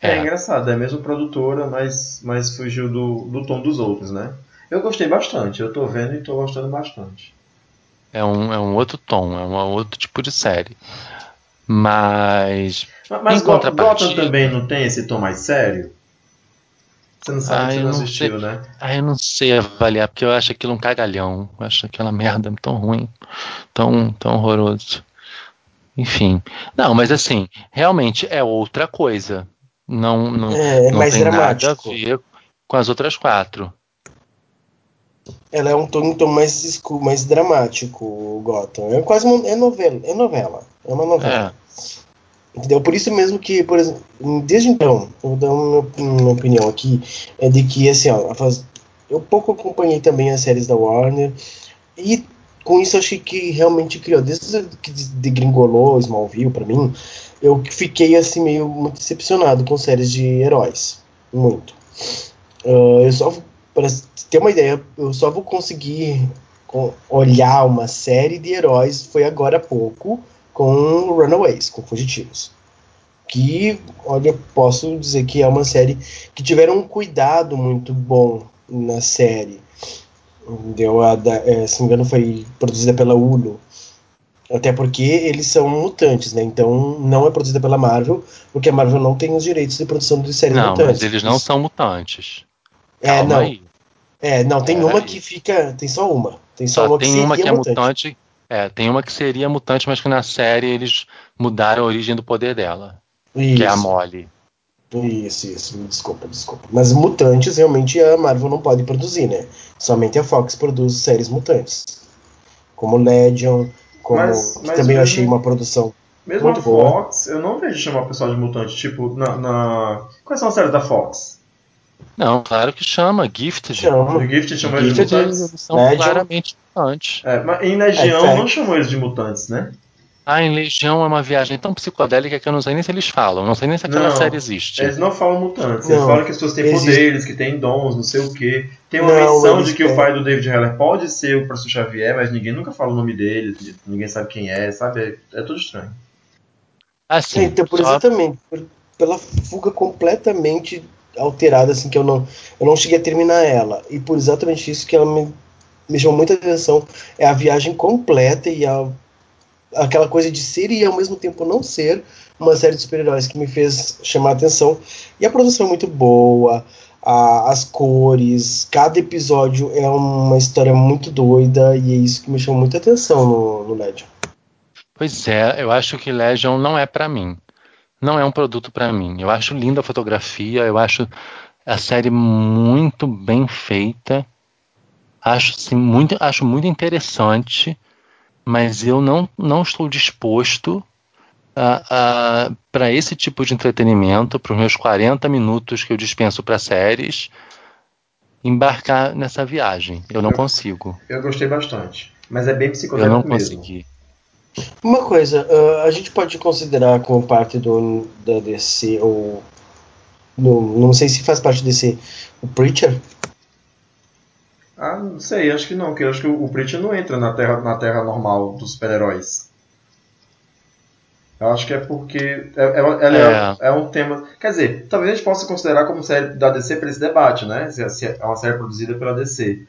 É, É. engraçado, é a mesma produtora, mas, mas fugiu do, do tom dos outros, né? Eu gostei bastante, eu tô vendo e tô gostando bastante. É um, é um outro tom, é um outro tipo de série. Mas. Mas, mas Gotham também não tem esse tom mais sério? Você não sabe Ah, que você eu não assistiu, né? Ah, eu não sei avaliar, porque eu acho aquilo um cagalhão. Eu acho aquela merda tão ruim, tão, tão horroroso. Enfim. Não, mas assim, realmente é outra coisa. Não, não, É, é não mais tem nada a dramático. ver com as outras quatro. Ela é um tom, um tom mais escuro, mais dramático, o Gotham. É quase uma, é novela, é novela. É uma novela. Entendeu? Por isso mesmo que, por exemplo, desde então, eu vou dar uma, uma opinião aqui, é de que, assim, ó, eu pouco acompanhei também as séries da Warner, e com isso achei que realmente criou, desde que degringolou Smallville pra mim, eu fiquei, assim, meio muito decepcionado com séries de heróis. Muito. Ah, eu só, para ter uma ideia, eu só vou conseguir co- olhar uma série de heróis, foi agora há pouco, com Runaways, com Fugitivos. Que, olha, posso dizer que é uma série que tiveram um cuidado muito bom na série. Entendeu? A da- é, se não me engano, foi produzida pela Hulu. Até porque eles são mutantes, né? Então não é produzida pela Marvel, porque a Marvel não tem os direitos de produção de séries Não, mutantes. mas eles não são mutantes. É, Calma não. aí. É, não, tem Pera uma aí. que fica. Tem só uma. Tem só, Só uma tem que uma que é mutante. mutante. É, tem uma que seria mutante, mas que na série eles mudaram a origem do poder dela. Isso, Que é a Molly. isso, isso. Desculpa, desculpa. Mas mutantes realmente a Marvel não pode produzir, né? Somente a Fox produz séries mutantes. Como Legion, como. Mas- que mas também eu mesmo- achei uma produção. Mesmo Muito a boa. Fox, eu não vejo chamar o pessoal de mutante. Tipo, na, na- Quais são as séries da Fox? Não, claro que chama, Gifted. Chama. O Gift chama eles de Gifted mutantes? Eles são Legion. claramente mutantes. É, mas em Legião É, não chamou eles de mutantes, né? Ah, em Legião é uma viagem tão psicodélica que eu não sei nem se eles falam. Não sei nem se aquela Não, série existe. Eles não falam mutantes, eles Não, falam que as pessoas têm existe. poderes, que têm dons, não sei o quê. Tem uma Não, menção de que o têm. pai do David Heller pode ser o professor Xavier, mas ninguém nunca fala o nome dele, ninguém sabe quem é, sabe? É, é tudo estranho. Assim, então, por só- exatamente, pela fuga completamente alterada, assim, que eu não, eu não cheguei a terminar ela. E por exatamente isso que ela me, me chamou muita atenção, é a viagem completa e a, aquela coisa de ser e ao mesmo tempo não ser uma série de super-heróis que me fez chamar a atenção. E a produção é muito boa, a- as cores, cada episódio é uma história muito doida e é isso que me chamou muita atenção no, no Legend. Pois é, eu acho que Legion não é pra mim. Não é um produto pra mim. Eu acho linda a fotografia, eu acho a série muito bem feita. Acho assim, muito, acho muito interessante, mas eu não, não estou disposto para esse tipo de entretenimento, para os meus 40 minutos que eu dispenso para séries, embarcar nessa viagem. Eu não consigo. Eu gostei bastante. Mas é bem Eu psicodélico não mesmo. consegui. Uma coisa, ah, a gente pode considerar como parte do da DC ou no, não sei se faz parte desse o Preacher. Ah, não sei, acho que não, porque eu acho que o Preacher não entra na terra, na terra normal dos super-heróis. Eu acho que é porque é, é, ela é. é um tema. Quer dizer, talvez a gente possa considerar como série da DC para esse debate, né? Se, se é uma série produzida pela DC.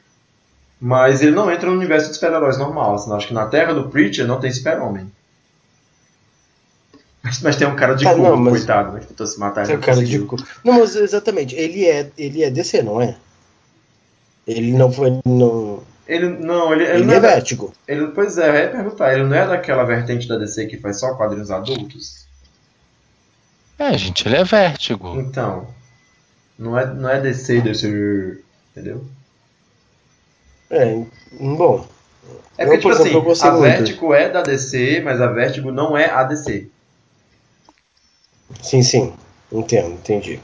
Mas ele não entra no universo de super-heróis normal. Assim, acho que na terra do Preacher não tem super-homem. Mas, mas, tem um cara de Tá, cu, não, mas- coitado, né? Que tentou se matar Tem o cara de cu. Não, mas exatamente, ele é ele é DC, não é? Ele não foi não, Ele não, ele, ele, ele não é é Vertigo. ele, pois é, eu ia perguntar, ele não é daquela vertente da DC que faz só quadrinhos adultos? É, gente, ele é vértigo. Então, não é, não é DC, DC, entendeu? É, bom. É Eu, porque, por tipo exemplo, eu assim, a muito. Vertigo é da DC, mas a Vertigo não é a DC. Sim, sim. Entendo, entendi.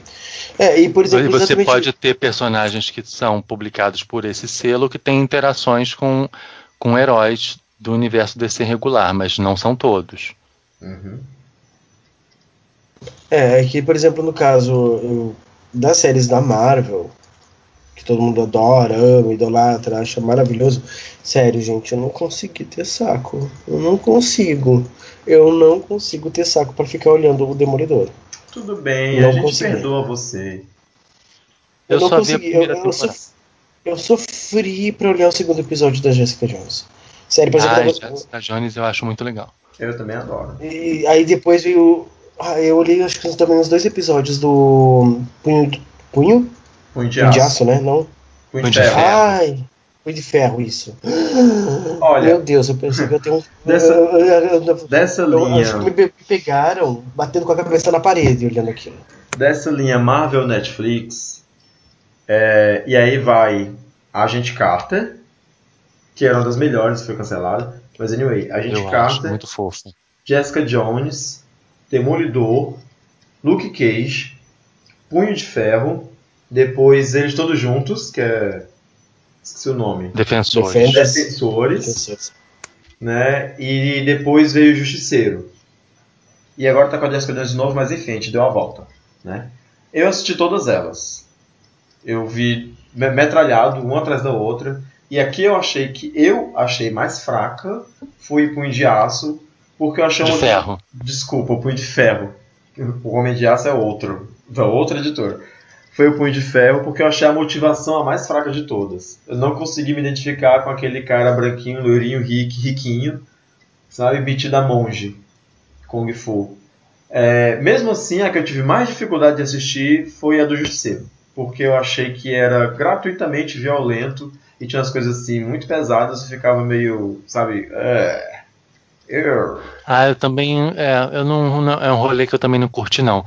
É, e por exemplo, você exatamente- pode ter personagens que são publicados por esse selo que têm interações com, com heróis do universo DC regular, mas não são todos. Uhum. É, é que, por exemplo, no caso eu- das séries da Marvel, que todo mundo adora, ama, idolatra, acha maravilhoso. Sério, gente, eu não consegui ter saco. Eu não consigo. Eu não consigo ter saco pra ficar olhando o Demolidor. Tudo bem, Não a gente consegui. perdoa você. Eu, Eu não só vi a consegui. Eu, eu, temporada. sof- eu sofri pra olhar o segundo episódio da Jessica Jones. Sério, por exemplo, Ah, eu- Jessica Jones eu acho muito legal. Eu também adoro. E aí depois veio. Ah, eu olhei acho que também uns dois episódios do Punho. Punho? Punho de Punho de aço. aço, né? Não. Punho Punho de de ferro. ferro. Ai, Punho de ferro, isso. Olha, Meu Deus, eu pensei que eu tenho um. Dessa- eu, dessa eu linha, acho que me pe- pegaram batendo com a cabeça na parede olhando aquilo. dessa linha Marvel Netflix, é, e aí vai Agente Carter, que era uma das melhores, foi cancelada. Mas anyway, Agente Eu acho Carter, muito fofo. Jessica Jones, Demolidor, Luke Cage, Punho de Ferro, depois eles todos juntos, que é. Esqueci o nome. Defensores. Defende- Defensores, né? E depois veio o Justiceiro. E agora tá com a Jessica Jones de novo, mas enfim, a gente deu a volta, né? Eu assisti todas elas. Eu vi me- metralhado, uma atrás da outra. E aqui eu achei que eu achei mais fraca foi o Punho de Aço, porque eu achei De uma- ferro. Desculpa, o Punho de Ferro. O Homem de Aço é outro, da outra editora. Foi o Punho de Ferro porque eu achei a motivação a mais fraca de todas. Eu não consegui me identificar com aquele cara branquinho, loirinho, rico, riquinho, sabe, metido a monge, Kung Fu. É, mesmo assim, a que eu tive mais dificuldade de assistir foi a do Justiceiro, porque eu achei que era gratuitamente violento e tinha umas coisas assim muito pesadas e ficava meio, sabe, é, Ah, eu também. É, eu não, não- é um rolê que eu também não curti, não.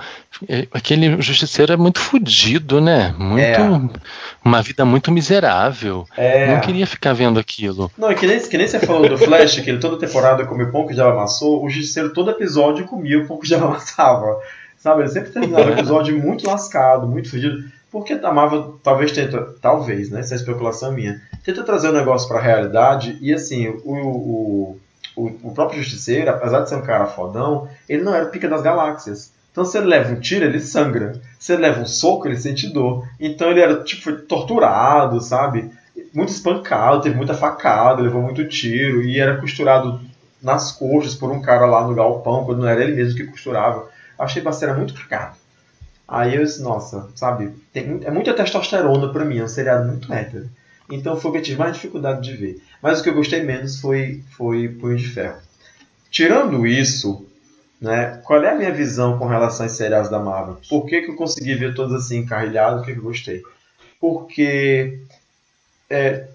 É, Aquele justiceiro é muito fudido, né? Muito. É. Uma vida muito miserável. é, Não queria ficar vendo aquilo. Não, é que nem, que nem você falou do Flash, que ele toda temporada comia pão que já amassou, o Justiceiro todo episódio comia o pão que já amassava. Sabe? Ele sempre terminava o episódio muito lascado, muito fedido. Porque a Marvel talvez tenta, talvez, né? Essa é especulação minha, tenta trazer o negócio pra realidade e assim, o, o, o, o próprio Justiceiro, apesar de ser um cara fodão, ele não era o pica das galáxias. Então se ele leva um tiro, ele sangra. Se ele leva um soco, ele sente dor. Então ele era tipo torturado, sabe? muito espancado, teve muita facada, levou muito tiro e era costurado nas coxas por um cara lá no galpão, quando não era ele mesmo que costurava. Achei parceira muito cagado. Aí eu disse, nossa, sabe, tem, é muita testosterona pra mim, é um seriado muito hétero. Então foi o que eu tive mais dificuldade de ver. Mas o que eu gostei menos foi, foi Punho de Ferro. Tirando isso, né, qual é a minha visão com relação aos seriados da Marvel? Por que, que eu consegui ver todos assim encarrilhados? O que, que eu gostei? Porque é,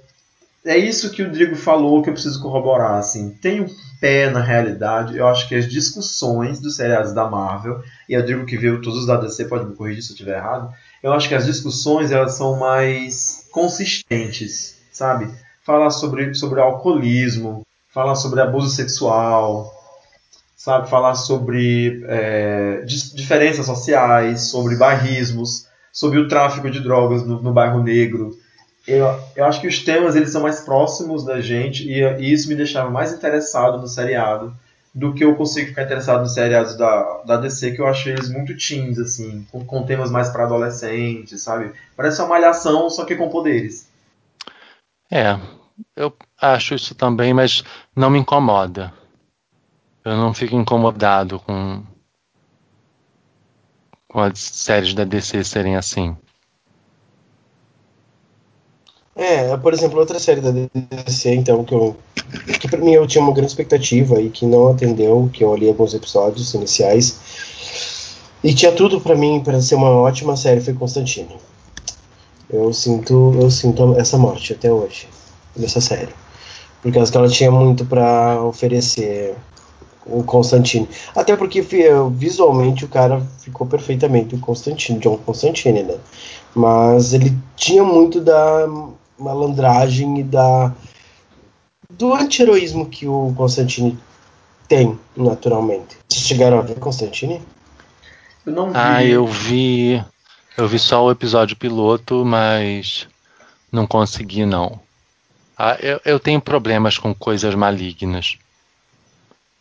é isso que o Drigo falou que eu preciso corroborar. Assim, tem um pé na realidade. Eu acho que as discussões dos seriados da Marvel, e eu digo que viu todos os da DC, pode me corrigir se eu estiver errado. Eu acho que as discussões elas são mais consistentes, sabe? Falar sobre, sobre alcoolismo, falar sobre abuso sexual, sabe? Falar sobre é, diferenças sociais, sobre barrismos, sobre o tráfico de drogas no, no bairro negro. Eu, eu acho que os temas eles são mais próximos da gente e, e isso me deixava mais interessado no seriado do que eu consigo ficar interessado nos seriados da, da DC, que eu acho eles muito teens, assim, com, com temas mais para adolescentes, sabe? Parece uma malhação, só que com poderes. É, eu acho isso também, mas não me incomoda. Eu não fico incomodado com, com as séries da DC serem assim. É, por exemplo, outra série da DC, então, que eu. que pra mim eu tinha uma grande expectativa e que não atendeu, que eu olhei alguns episódios iniciais. E tinha tudo pra mim para ser uma ótima série, foi Constantine. Eu sinto, eu sinto essa morte até hoje, dessa série. Por causa que ela tinha muito pra oferecer o Constantine. Até porque visualmente o cara ficou perfeitamente o Constantine, John Constantine, né? Mas ele tinha muito da malandragem e da do anti-heroísmo que o Constantine tem naturalmente. Vocês chegaram a ver Constantine? Eu não vi. Ah, eu vi. Eu vi só o episódio piloto, mas não consegui não. Ah, eu, eu tenho problemas com coisas malignas.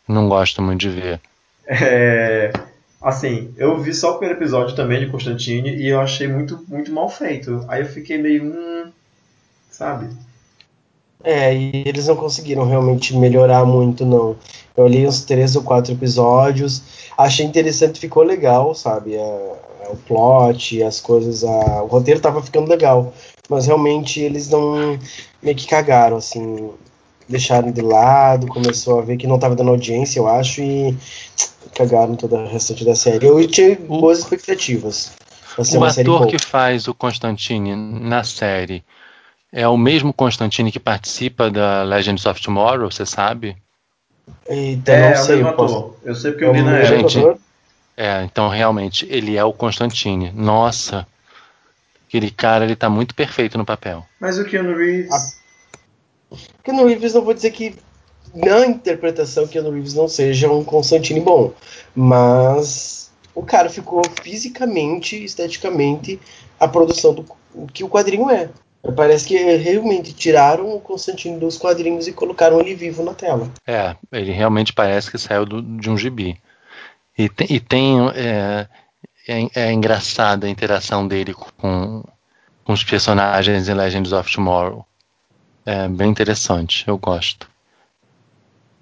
Não gosto muito de ver. É, assim, eu vi só o primeiro episódio também de Constantine e eu achei muito, muito mal feito. Aí eu fiquei meio. Hum, sabe? É, e eles não conseguiram realmente melhorar muito, não. Eu olhei uns três ou quatro episódios, achei interessante, ficou legal, sabe? A- a- o plot, as coisas, a- o roteiro tava ficando legal, mas realmente eles não meio que cagaram, assim, deixaram de lado, começou a ver que não tava dando audiência, eu acho, e cagaram toda a restante da série. Eu tinha boas expectativas. Pra ser O uma série ator boa. que faz o Constantine na série é o mesmo Constantine que participa da Legends of Tomorrow, você sabe? Eita, É, não é o sei. mesmo eu posso- ator. Eu sei porque É eu o li na época. Gente? É, então realmente ele é o Constantine. Nossa, aquele cara ele tá muito perfeito no papel. Mas o Keanu Reeves. Keanu Reeves não vou dizer que na interpretação Keanu Reeves não seja um Constantine bom, mas o cara ficou fisicamente, esteticamente a produção do que o quadrinho é. Parece que realmente tiraram o Constantine dos quadrinhos e colocaram ele vivo na tela. É, ele realmente parece que saiu do- de um gibi. E, te- e tem. É, é, é engraçada a interação dele com, com os personagens em Legends of Tomorrow. É bem interessante, eu gosto.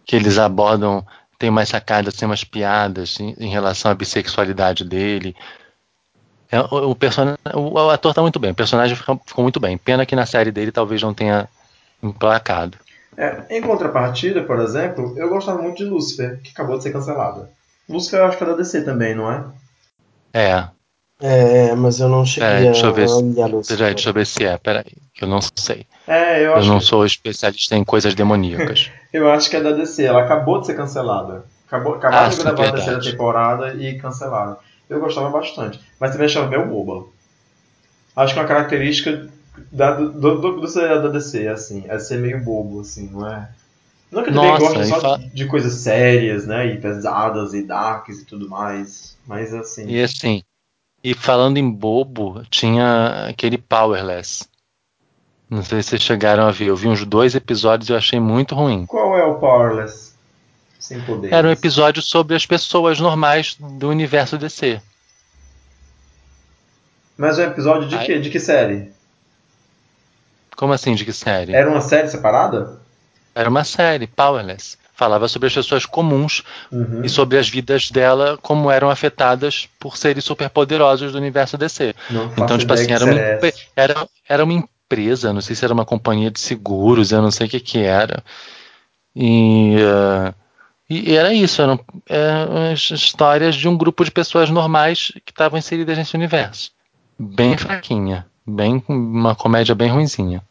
Que eles abordam. Tem umas sacadas, tem umas piadas em, em relação à bissexualidade dele. É, o, o, person... o ator tá muito bem, o personagem ficou, ficou muito bem. Pena que na série dele talvez não tenha emplacado. É, em contrapartida, por exemplo, eu gostava muito de Lucifer, que acabou de ser cancelada. Lucifer eu acho que é da DC também, não é? É, É, mas eu não cheguei É, deixa eu a ver se- olhar. Peraí, deixa eu ver se é, peraí, que eu não sei. É, eu Eu não que, sou especialista em coisas demoníacas. eu acho que é da DC. Ela acabou de ser cancelada. Acabou, acabaram Ah, de gravar a terceira temporada e cancelaram. Eu gostava bastante, mas também achava meio boba. Acho que é uma característica da, do, do, do seriado da DC, assim, é ser meio bobo, assim, não é? Não que Nossa, gosta só fa- de coisas sérias, né, e pesadas e darks e tudo mais, mas assim... E assim, e falando em bobo, tinha aquele Powerless. Não sei se vocês chegaram a ver. Eu vi uns dois episódios e eu achei muito ruim. Qual é o Powerless? Sem poderes. Era um episódio sobre as pessoas normais do universo DC. Mas é um episódio de Ai. quê? De que série? Como assim, de que série? Era uma série separada? Era uma série, Powerless. Falava sobre as pessoas comuns Uhum. e sobre as vidas dela, como eram afetadas por seres superpoderosos do universo DC. Não Então, tipo assim, era uma, é era, era uma empresa, não sei se era uma companhia de seguros, eu não sei o que que era. E, eh, e era isso, eram, as histórias de um grupo de pessoas normais que estavam inseridas nesse universo. Bem fraquinha, bem uma comédia bem ruinzinha.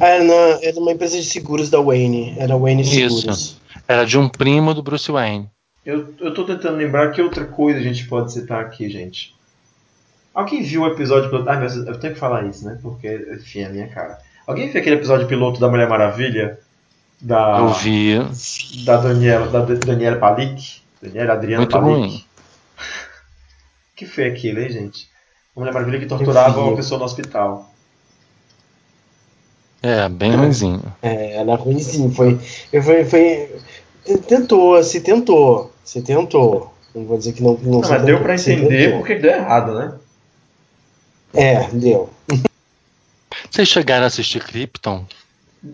Ah, era, na- era uma empresa de seguros da Wayne. Era Wayne Isso. Seguros. Era de um primo do Bruce Wayne. Eu, eu tô tentando lembrar que outra coisa a gente pode citar aqui, gente. Alguém viu o episódio piloto. Ah, mas eu tenho que falar isso, né? Porque, enfim, é a minha cara. Alguém viu aquele episódio piloto da Mulher Maravilha? Da, Eu vi, da Daniela, da Daniela Palik? Daniela Adriana Muito Palik. ruim. que foi aquilo, hein, gente? Uma Mulher Maravilha que torturava uma pessoa no hospital. É, bem ruinzinho. É, era ruimzinho. Foi, foi, foi. Tentou, se tentou. Se tentou. Não vou dizer que não. Não, Não, mas deu se entender porque deu errado, né? É, deu. Vocês chegaram a assistir Krypton?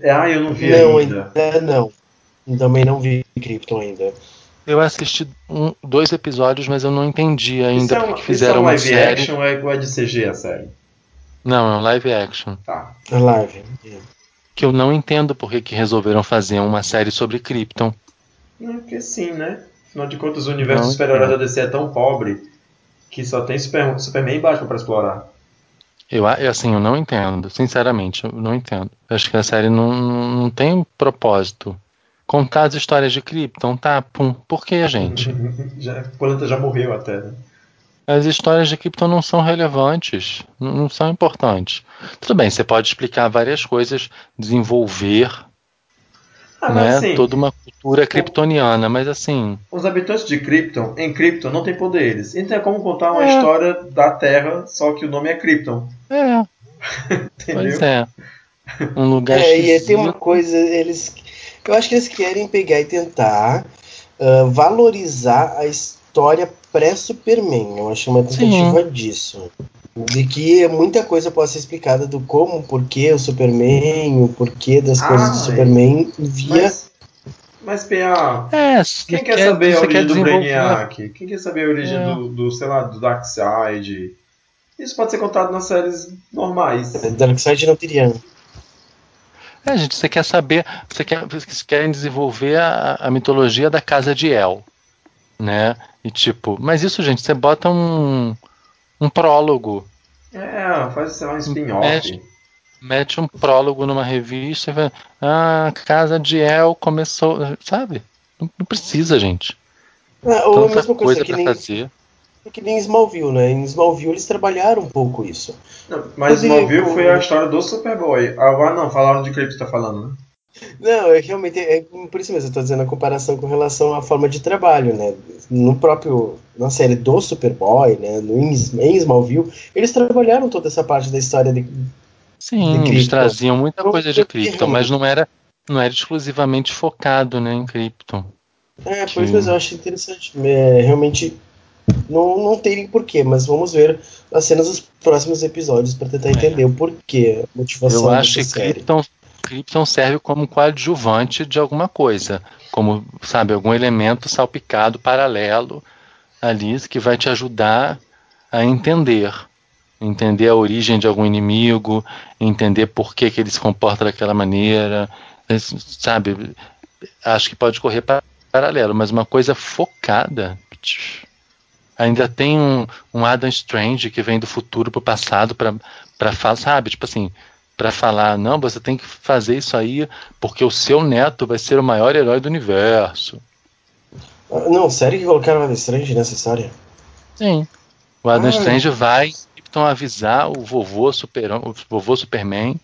Ah, eu não vi não, ainda. ainda não. Também não vi Krypton ainda. Eu assisti um- dois episódios, mas eu não entendi ainda Isso é, um, porque isso é fizeram um uma live série. action ou é, ou é de CG a série? Não, é um live action. Tá. A live. É. Que eu não entendo por que resolveram fazer uma série sobre Krypton. Não, porque sim, né? Afinal de contas, o universo Não, super-herói da DC é tão pobre que só tem Super, Superman e Batman pra explorar. Eu, assim, eu não entendo. Sinceramente, eu não entendo. Eu acho que a série não, não não tem um propósito. Contar as histórias de Krypton, tá? Pum. Por que, gente? Já, o planeta já morreu até, né? As histórias de Krypton não são relevantes, não são importantes. Tudo bem, você pode explicar várias coisas, desenvolver Ah, né, assim, toda uma cultura kryptoniana, mas assim, os habitantes de Krypton, em Krypton, não têm poderes. Então é como contar uma É. história da Terra, só que o nome é Krypton. é, Entendeu? pois é. Um lugar É, e tem uma coisa, eles. Eu acho que eles querem pegar e tentar ah, valorizar a história pré-Superman. Eu acho uma tentativa disso. De que muita coisa pode ser explicada do como, porquê o Superman, o porquê das Ah, coisas do é. Superman via. Mas, mas PA, É, quem quer, saber a quer origem do Brainiac? Quem quer saber a origem É. do, do, sei lá, do Darkseid? Isso pode ser contado nas séries normais. Darkseid não teria. É, gente, você quer saber, você quer, vocês querem desenvolver a, a mitologia da casa de El, né? E tipo, mas isso, gente, você bota um, um prólogo, É, faz, lá, um spin-off. mete um prólogo numa revista e vai. Ah, a casa de El começou. Sabe? Não, não precisa, gente. Ah, ou a Tanta mesma coisa, coisa que pra nem, fazer. é que nem Smallville, né? Em Smallville eles trabalharam um pouco isso. Não, mas Smallville foi a história do Superboy. Agora não, falaram de que você tá falando, né? Não, é realmente é por isso mesmo eu tô dizendo a comparação com relação à forma de trabalho, né? No próprio na série do Superboy, né? No em em Smallville, eles trabalharam toda essa parte da história de Sim, de eles traziam muita coisa de Krypton, mas não era, não era exclusivamente focado né, em Krypton. É, isso mesmo eu acho interessante. É, realmente não, não tem porquê, mas vamos ver as cenas dos próximos episódios para tentar entender o porquê, a motivação É. Eu acho que. Krypton, Krypton serve como coadjuvante de alguma coisa, como, sabe, algum elemento salpicado paralelo ali que vai te ajudar a entender. Entender a origem de algum inimigo, entender por que, que ele se comporta daquela maneira, sabe? Acho que pode correr pa- paralelo, mas uma coisa focada. Ainda tem um, um Adam Strange que vem do futuro pro passado para falar, sabe? Tipo assim, para falar, não, você tem que fazer isso aí porque o seu neto vai ser o maior herói do universo. Não, sério que colocaram Adam Strange história? Sim. O Adam Ah. Strange vai então avisar o vovô, super, o vovô Superman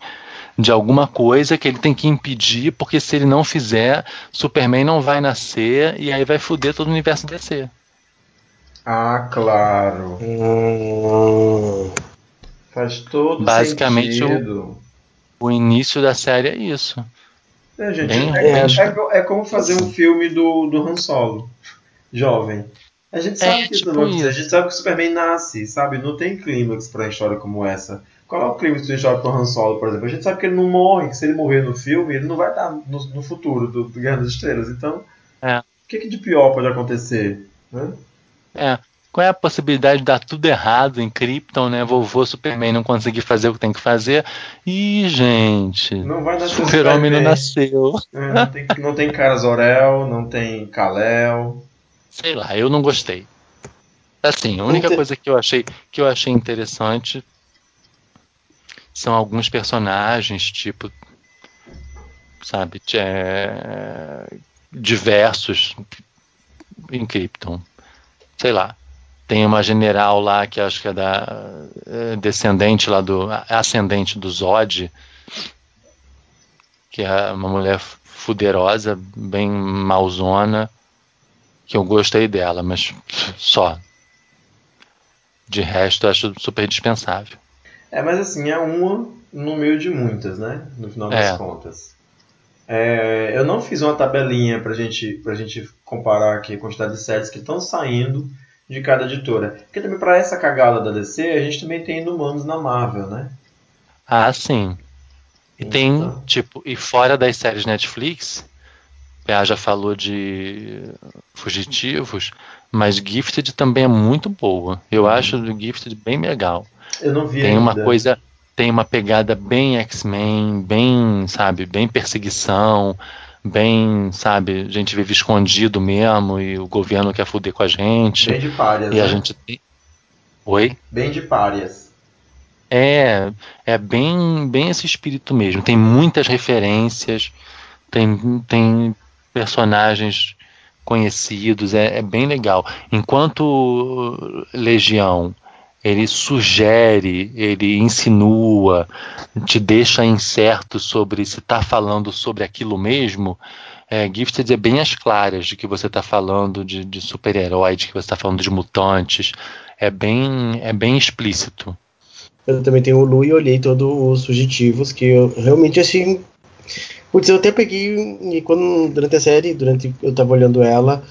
de alguma coisa que ele tem que impedir, porque se ele não fizer, Superman não vai nascer e aí vai foder todo o universo DC. Ah, claro. Hum, Faz todo Basicamente, sentido. O início da série é isso. É, gente, é, é- é é como fazer um filme do, do Han Solo, jovem. A gente sabe É, que tipo não a gente sabe que o Superman nasce, sabe? Não tem clímax pra uma história como essa. Qual é o clímax de uma história pro Han Solo, por exemplo? A gente sabe que ele não morre, que se ele morrer no filme, ele não vai estar no, no futuro do, do Guerra das Estrelas. Então, É. o que, que de pior pode acontecer? Né? É. Qual é a possibilidade de dar tudo errado em Krypton, né? Vovô Superman não conseguir fazer o que tem que fazer. Ih, gente. Não vai Super-Homem não nasceu. É, não, tem, não tem Cara Zor-El, não tem Kal-El. Sei lá, eu não gostei. Assim, a única coisa que eu achei que eu achei interessante são alguns personagens, tipo, sabe, é, diversos em Krypton. Sei lá. Tem uma general lá que acho que é da é, descendente lá do ascendente do Zod, que é uma mulher fuderosa, bem malzona, que eu gostei dela, mas só. De resto, acho super dispensável. É, mas assim, é uma no meio de muitas, né? No final das É. contas. É, eu não fiz uma tabelinha pra gente, pra gente comparar aqui a quantidade de séries que estão saindo de cada editora. Porque também pra essa cagada da DC, a gente também tem Inumanos na Marvel, né? Ah, sim. E tem, Então. tipo, e fora das séries Netflix, a já falou de Fugitivos, mas Gifted também é muito boa. Eu Uhum. acho o Gifted bem legal. Eu não vi Tem ainda. uma coisa, tem uma pegada bem X-Men, bem, sabe, bem perseguição, bem, sabe, a gente vive escondido mesmo e o governo quer foder com a gente. Bem de párias, E né? a gente tem. Oi? Bem de párias. É, é bem, bem esse espírito mesmo. Tem muitas referências, tem, tem personagens conhecidos, é, é bem legal. Enquanto Legião ele sugere, ele insinua, te deixa incerto sobre se está falando sobre aquilo mesmo. É, Gifted é bem às claras de que você está falando de, de super-herói, de que você está falando de mutantes. É bem, é bem explícito. Eu também tenho o Lu e olhei todos os fugitivos, que eu realmente assim. Putz, eu até peguei e quando durante a série, durante eu tava olhando ela,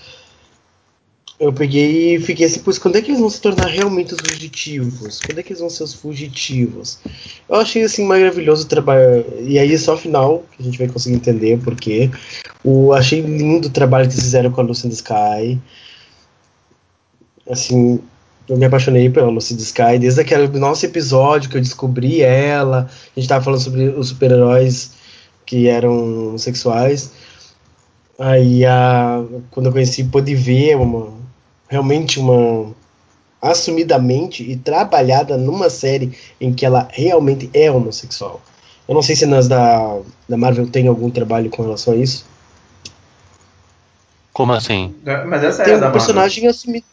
eu peguei e fiquei assim, pois quando é que eles vão se tornar realmente os fugitivos? Quando é que eles vão ser os fugitivos? Eu achei assim maravilhoso o trabalho. E aí só final que a gente vai conseguir entender porque o achei lindo o trabalho que eles fizeram com a Lucinda Sky. Assim, eu me apaixonei pela Lucy Sky desde aquele nosso episódio que eu descobri ela. A gente tava falando sobre os super-heróis que eram homossexuais. Aí, a, quando eu conheci, pude ver uma, realmente uma. assumidamente e trabalhada numa série em que ela realmente é homossexual. Eu não sei se nas da, da Marvel tem algum trabalho com relação a isso. Como assim? É, Mas essa tem é um da Marvel. personagem assumido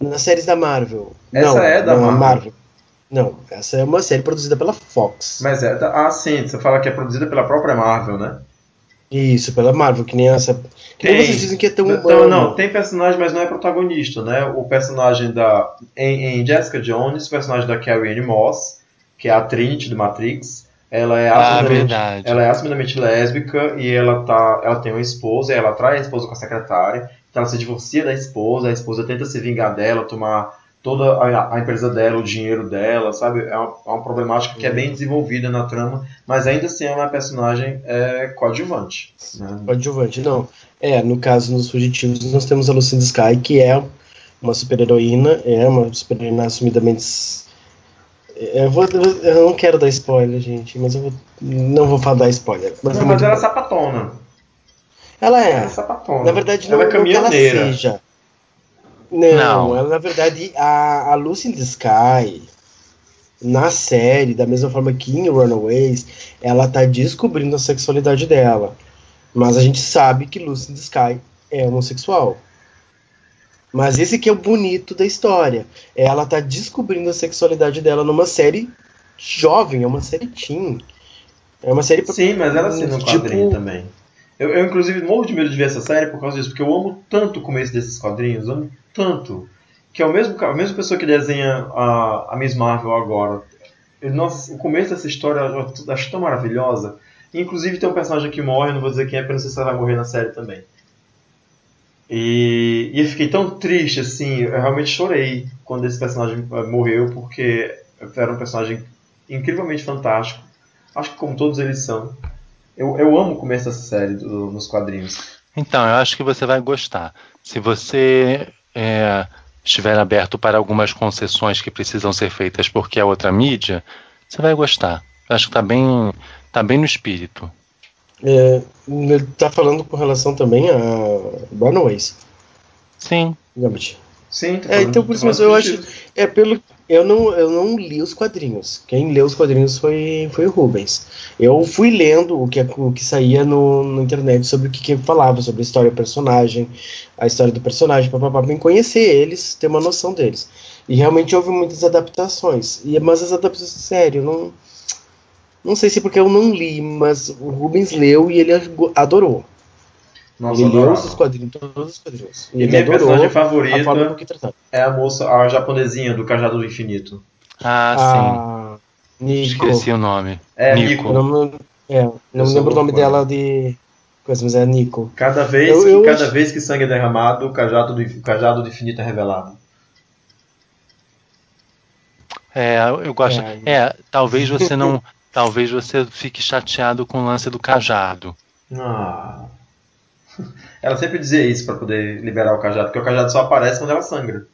nas séries da Marvel. Essa não, é da não Marvel. Não, essa é uma série produzida pela Fox. Mas é. da- Ah, sim, você fala que é produzida pela própria Marvel, né? Isso, pela Marvel, que nem essa. Que nem Tem. vocês dizem que é tão Não, humano. não, tem personagem, mas não é protagonista, né? O personagem da. Em, em Jessica Jones, o personagem da Carrie Anne Moss, que é a Trinity do Matrix, ela é Ah, assumidamente, verdade. ela é assumidamente lésbica e ela, tá, ela tem uma esposa, e ela trai a esposa com a secretária, então ela se divorcia da esposa, a esposa tenta se vingar dela, tomar toda a, a empresa dela, o dinheiro dela, sabe? É uma, é uma problemática que é bem desenvolvida na trama, mas ainda assim ela é uma personagem é, coadjuvante. Né? Coadjuvante, não. É, no caso, nos Fugitivos, nós temos a Lucinda Sky, que é uma super-heroína, é uma super-heroína assumidamente. Eu, vou, eu não quero dar spoiler, gente, mas eu vou, não vou falar dar spoiler. Mas, Não, é mas ela é sapatona. ela Ela é é. sapatona. Na verdade, não, ela é não que ela caminhoneira. seja. Não, Não. ela, na verdade, a, a Lucy in the Sky, na série, da mesma forma que em Runaways, ela tá descobrindo a sexualidade dela. Mas a gente sabe que Lucy in the Sky é homossexual. Mas esse que é o bonito da história. Ela tá descobrindo a sexualidade dela numa série jovem, é uma série teen. É uma série Sim, mas ela sim no tipo, quadrinho também. Eu, eu, inclusive, morro de medo de ver essa série por causa disso, porque eu amo tanto o começo desses quadrinhos, amo tanto, que é o mesmo, a mesma pessoa que desenha a, a Miss Marvel agora. Nossa, o começo dessa história eu acho tão maravilhosa. Inclusive tem um personagem que morre, não vou dizer quem é, eu não sei se ela vai morrer na série também. E, e eu fiquei tão triste, assim, eu realmente chorei quando esse personagem eh, morreu, porque era um personagem incrivelmente fantástico. Acho que como todos eles são. Eu, eu amo o começo dessa série do- nos quadrinhos. Então, eu acho que você vai gostar. Se você é, estiver aberto para algumas concessões que precisam ser feitas porque é outra mídia, você vai gostar. Eu acho que tá bem, tá bem no espírito. É, ele tá falando com relação também a Runaways. Sim. Gambit. Sim, tô É, então por isso falando eu sentido. acho. É pelo. Eu não, eu não li os quadrinhos. Quem leu os quadrinhos foi, foi o Rubens. Eu fui lendo o que, o que saía no, na internet sobre o que, que falava, sobre a história do personagem, a história do personagem, papapá, bem conhecer eles, ter uma noção deles. E realmente houve muitas adaptações. E, mas as adaptações, sério, não. Não sei se porque eu não li, mas o Rubens leu e ele adorou. Nossa, ele leu os quadrinhos, todos os quadrinhos. E minha personagem a forma com favorita que trataram. é a moça, a japonesinha do Cajado do Infinito. Ah, Ah, sim. Nico. Esqueci o nome. É, Nico. Não, é, não me lembro o nome dela de. Coisa, mas é Nico. Cada vez, Eu- que, eu cada acho- vez que sangue é derramado, o cajado do, o cajado do infinito é revelado. É, eu gosto. É, É, talvez você não. talvez você fique chateado com o lance do cajado. Ah. Ela sempre dizia isso pra poder liberar o cajado, porque o cajado só aparece quando ela sangra.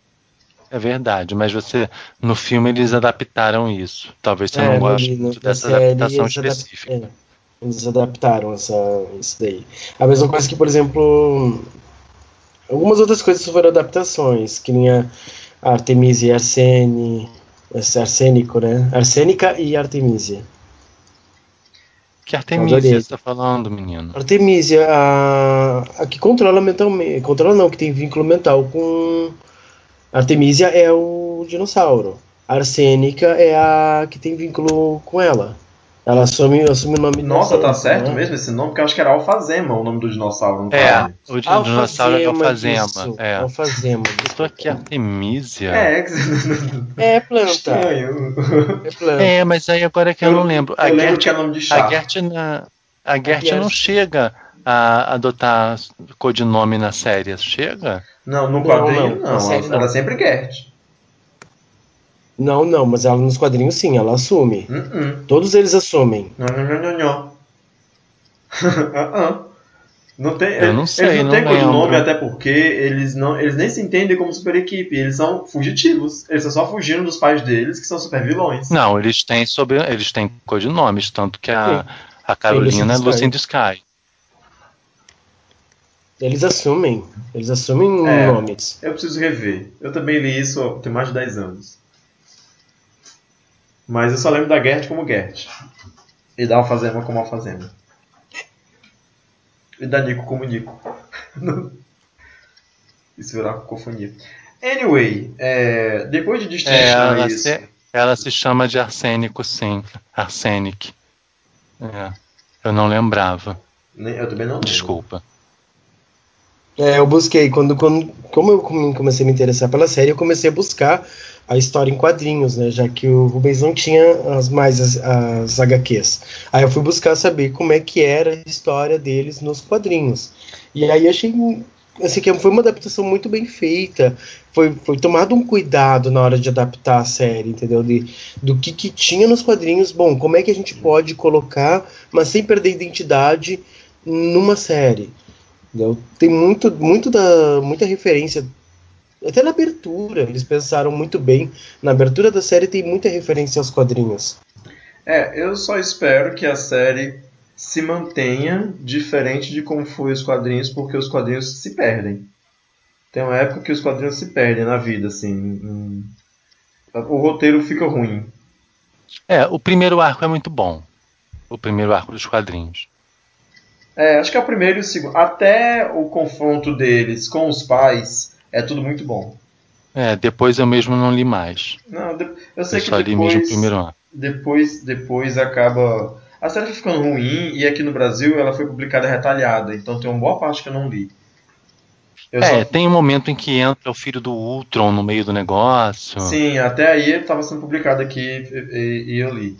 É verdade, mas você. No filme eles adaptaram isso. Talvez você É, não goste no- dessa série, adaptação eles adap- específica. é, eles adaptaram essa, isso daí. A mesma coisa que, por exemplo. Algumas outras coisas foram adaptações, que nem a Artemisia e Arsene. esse Arsênico, né? Arsênica e Artemisia. Que Artemisia você tá falando, menino? Artemisia, a, a que controla mentalmente. Controla não, que tem vínculo mental com. Artemisia é o dinossauro. Arsênica é a que tem vínculo com ela. Ela assume, assume o nome Nossa, tá certo né? mesmo esse nome? Porque eu acho que era Alfazema o nome do dinossauro. no É, o di- dinossauro é alfazema. isso, É. Alfazema. Eu tô aqui, Artemisia. É, que- É planta. estranho. É planta. É, mas aí agora que eu, não lembro. A Eu lembro Gert, que é nome de a chá. Gert, na- a Gert Gert. não chega a adotar codinome na série, chega? Não, no Não, quadrinho não, não. Era não. sempre Gert. Não, não, mas ela nos quadrinhos sim, ela assume. Uh -uh. Todos eles assumem. Não, não, não, não, não. Uh-uh. Não tem, Eu não sei, eles não, não têm codinome, até porque eles, não, eles nem se entendem como super equipe. Eles são fugitivos. Eles estão só fugindo dos pais deles, que são super vilões. Não, eles têm sobre, eles têm codinomes, tanto que a, Sim. a Carolina é the Sky. Eles assumem. Eles assumem É. nomes. Eu preciso rever. Eu também li isso ó, tem mais de 10 anos. Mas eu só lembro da Gert como Gert. E da Alfazema como Alfazema. E da Nico como Nico. Isso virar cacofonia. Anyway, é, depois de É, destrinchar ela, isso. se, ela se chama de arsênico, sim. Arsenic. É, eu não lembrava. nem- Eu também não lembro. Desculpa. É, eu busquei. Quando, quando, como eu come- comecei a me interessar pela série, eu comecei a buscar a história em quadrinhos, né? Já que o Rubens não tinha as mais as, as HQs. Aí eu fui buscar saber como é que era a história deles nos quadrinhos. E aí achei assim, que foi uma adaptação muito bem feita. Foi, foi tomado um cuidado na hora de adaptar a série, entendeu? De, do que, que tinha nos quadrinhos. Bom, como é que a gente pode colocar, mas sem perder identidade, numa série. Entendeu? Tem muito, muito da, muita referência. Até na abertura, eles pensaram muito bem. Na abertura da série tem muita referência aos quadrinhos. É, eu só espero que a série se mantenha diferente de como foi os quadrinhos, porque os quadrinhos se perdem. Tem uma época que os quadrinhos se perdem na vida, assim. O roteiro fica ruim. É, o primeiro arco é muito bom. O primeiro arco dos quadrinhos. É, acho que é o primeiro e o segundo. Até o confronto deles com os pais é tudo muito bom. É, depois eu mesmo não li mais. Não, eu sei Eu que só li mesmo o depois, primeiro arco. depois, depois acaba. A série foi ficando ruim e aqui no Brasil ela foi publicada retalhada, então tem uma boa parte que eu não li. Eu É, só- tem um momento em que entra o filho do Ultron no meio do negócio. Sim, até aí ele estava sendo publicado aqui e, e- e eu li.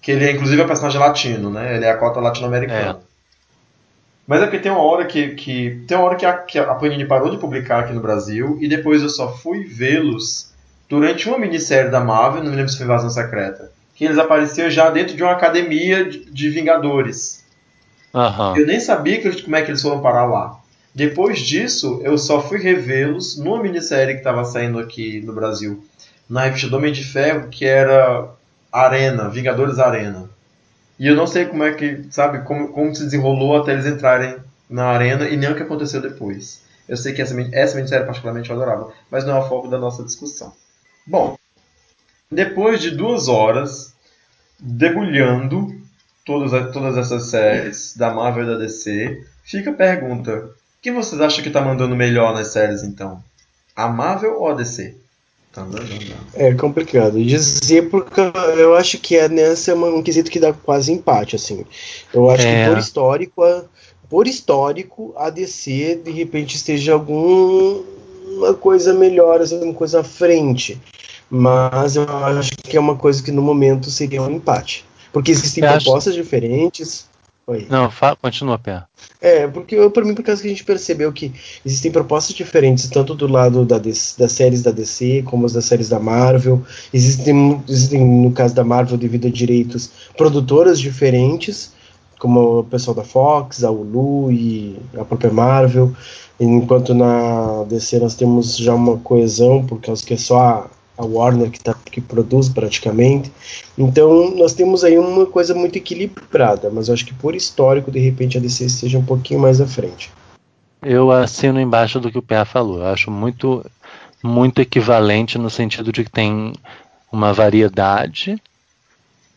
Que ele é inclusive é um personagem latino, né? Ele é a cota latino-americana. Mas é porque tem uma hora que, que tem uma hora que a, que a Panini parou de publicar aqui no Brasil e depois eu só fui vê-los durante uma minissérie da Marvel, não me lembro se foi Invasão Secreta, que eles apareciam já dentro de uma academia de, de Vingadores. Aham. Eu nem sabia que, como é que eles foram parar lá. Depois disso, eu só fui revê-los numa minissérie que estava saindo aqui no Brasil, na revista do Homem de Ferro, que era Arena, Vingadores Arena. E eu não sei como é que, sabe, como, como se desenrolou até eles entrarem na Arena e nem o que aconteceu depois. Eu sei que essa, essa minissérie particularmente eu adorava, mas não é o foco da nossa discussão. Bom, depois de duas horas debulhando todas, todas essas séries da Marvel e da DC, fica a pergunta: quem vocês acham que tá mandando melhor nas séries então? A Marvel ou a DC? Tan, tan. É complicado dizer porque eu acho que é nessa é um quesito que dá quase empate assim. Eu acho É. que por histórico, a, por histórico, a DC de repente esteja alguma coisa melhor, assim, alguma coisa à frente. Mas eu acho que é uma coisa que no momento seria um empate, porque existem Eu acho- propostas diferentes. Oi. Não, fa- continua, Pé. É, porque eu, por mim, por causa que a gente percebeu que existem propostas diferentes, tanto do lado da DC das séries da DC, como as das séries da Marvel. Existem, existem, no caso da Marvel, devido a direitos, produtoras diferentes, como o pessoal da Fox, a Hulu e a própria Marvel. Enquanto na DC nós temos já uma coesão, por causa que é só a, Warner que, tá, que produz praticamente. Então nós temos aí uma coisa muito equilibrada, mas eu acho que por histórico, de repente, a DC esteja um pouquinho mais à frente. Eu assino embaixo do que o Pé falou. Eu acho muito, muito equivalente no sentido de que tem uma variedade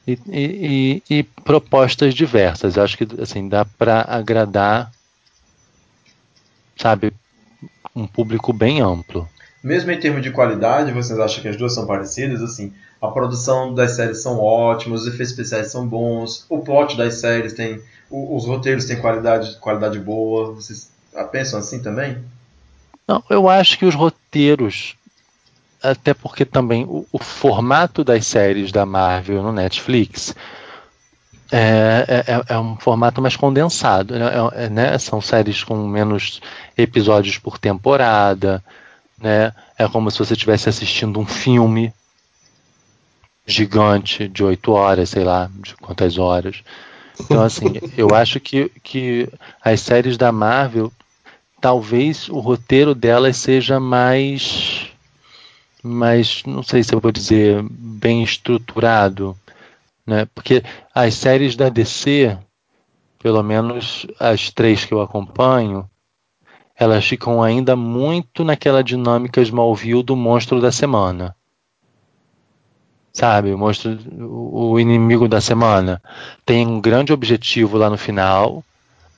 e, e- e- e propostas diversas. Eu acho que assim dá para agradar, sabe, um público bem amplo. Mesmo em termos de qualidade, vocês acham que as duas são parecidas? Assim, a produção das séries são ótimas, os efeitos especiais são bons, o plot das séries tem, os roteiros têm qualidade, qualidade boa. Vocês pensam assim também? Não, eu acho que os roteiros, até porque também o, o formato das séries da Marvel no Netflix é, é- é- é um formato mais condensado. né? É- é, né? São séries com menos episódios por temporada. Né? É como se você estivesse assistindo um filme gigante de oito horas, sei lá, de quantas horas. Então, assim, eu acho que, que as séries da Marvel talvez o roteiro delas seja mais mais não sei se eu vou dizer bem estruturado né porque as séries da DC pelo menos as três que eu acompanho elas ficam ainda muito naquela dinâmica Smallville do monstro da semana sabe? O monstro, o inimigo da semana tem um grande objetivo lá no final,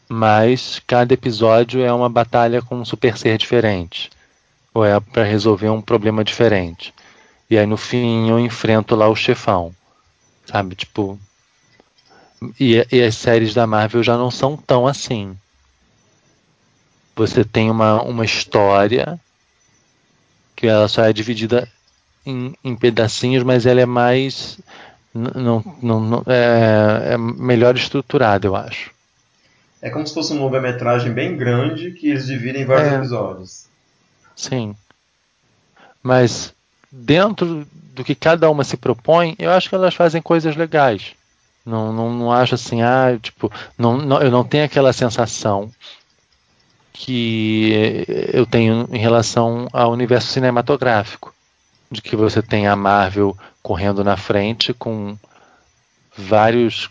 mas cada episódio é uma batalha com um super ser diferente, ou é para resolver um problema diferente. E aí no fim eu enfrento lá o chefão, sabe? Tipo, e, e as séries da Marvel já não são tão assim. Você tem uma, uma história que ela só é dividida em, em pedacinhos, mas ela é mais. Não, não, não é, é, melhor estruturada, eu acho. É como se fosse uma longa-metragem bem grande que eles dividem em vários é, episódios. Sim. Mas dentro do que cada uma se propõe, eu acho que elas fazem coisas legais. Não, não, não acho assim, ah, tipo, não, não, eu não tenho aquela sensação que eu tenho em relação ao universo cinematográfico de que você tem a Marvel correndo na frente com vários,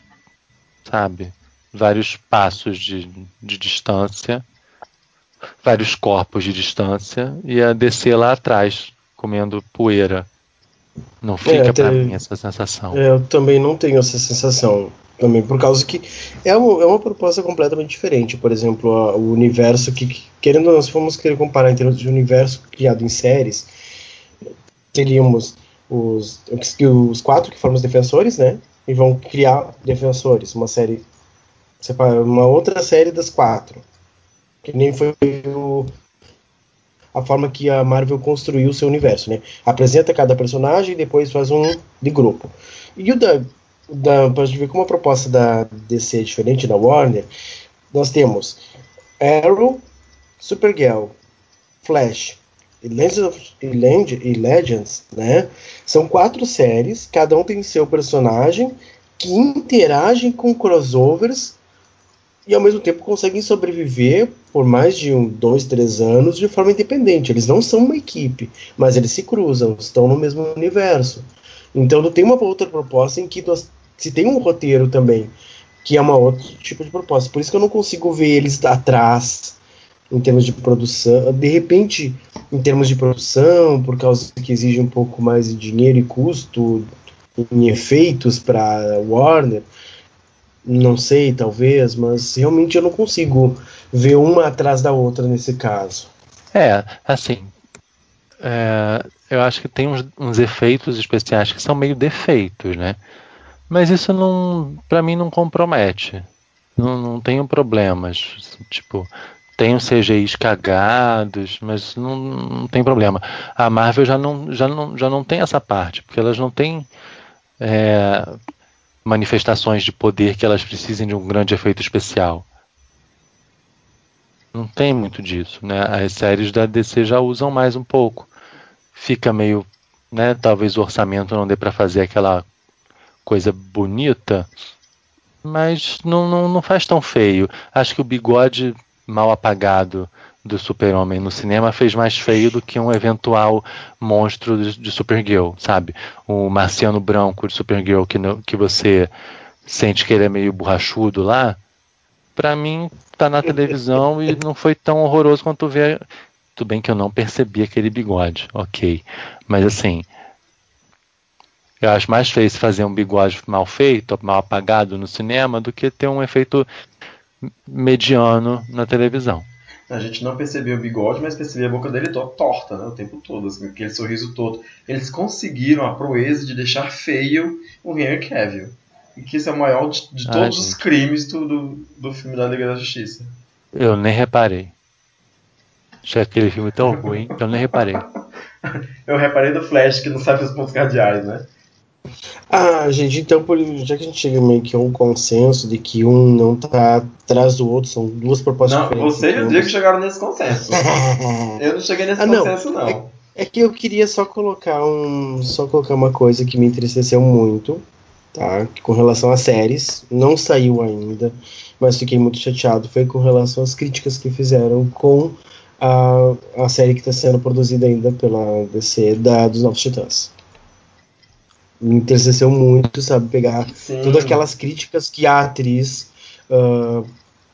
sabe, vários passos de, de distância, vários corpos de distância e a DC lá atrás comendo poeira. Não fica é, para mim essa sensação. É, eu também não tenho essa sensação. Também por causa que é uma, é uma proposta completamente diferente. Por exemplo, a, o universo que, querendo ou não, se formos querer comparar em termos de universo criado em séries, teríamos os, os quatro que foram os defensores, né? E vão criar defensores, uma série, uma outra série das quatro, que nem foi o, a forma que a Marvel construiu o seu universo, né? Apresenta cada personagem e depois faz um de grupo. E o da para gente ver como a proposta da DC é diferente da Warner, nós temos Arrow, Supergirl, Flash, e Legends, of, e Legends, né? São quatro séries, cada um tem seu personagem que interagem com crossovers e ao mesmo tempo conseguem sobreviver por mais de um, dois, três anos de forma independente. Eles não são uma equipe, mas eles se cruzam, estão no mesmo universo. Então tem uma outra proposta em que nós, se tem um roteiro também, que é uma outro tipo de proposta. Por isso que eu não consigo ver eles atrás em termos de produção. De repente, em termos de produção, por causa que exige um pouco mais de dinheiro e custo em efeitos para Warner, não sei, talvez, mas realmente eu não consigo ver uma atrás da outra nesse caso. É, assim, é, eu acho que tem uns, uns, efeitos especiais que são meio defeitos, né? Mas isso não, para mim, não compromete. Não, não tenho problemas. Tipo, os CGIs cagados, mas não, não, tem problema. A Marvel já não, já, não, já não tem essa parte, porque elas não têm é, manifestações de poder que elas precisem de um grande efeito especial. Não tem muito disso, né? As séries da DC já usam mais um pouco. Fica meio, né? Talvez o orçamento não dê para fazer aquela coisa bonita, mas não, não, não faz tão feio. Acho que o bigode mal apagado do Super-Homem no cinema fez mais feio do que um eventual monstro de, de Supergirl, sabe? O marciano branco de Supergirl que, no, que você sente que ele é meio borrachudo lá, para mim tá na televisão e não foi tão horroroso quanto ver. Tudo bem que eu não percebi aquele bigode, ok. Mas assim, eu acho mais feio se fazer um bigode mal feito, mal apagado no cinema, do que ter um efeito mediano na televisão. A gente não percebia o bigode, mas percebia a boca dele torta, né, o tempo todo, assim, aquele sorriso todo. Eles conseguiram a proeza de deixar feio o Henry Cavill. E que isso é o maior de, de ah, todos os crimes do, do, do, filme da Liga da Justiça. Eu nem reparei. Achei aquele filme tão ruim que eu nem reparei. eu reparei do Flash, que não sabe os pontos cardeais, né? Ah, gente, então por, já que a gente chega meio que a um consenso de que um não tá atrás do outro, são duas propostas não, diferentes. Você e o Diego chegaram nesse consenso. eu não cheguei nesse ah, consenso, não. É, é, que eu queria só colocar um. Só colocar uma coisa que me entristeceu muito, tá? Com relação às séries. Não saiu ainda, mas fiquei muito chateado. Foi com relação às críticas que fizeram com a, a série que está sendo produzida ainda pela DC da, dos Novos Titãs me entristeceu muito, sabe? Pegar Sim. todas aquelas críticas que a atriz, uh,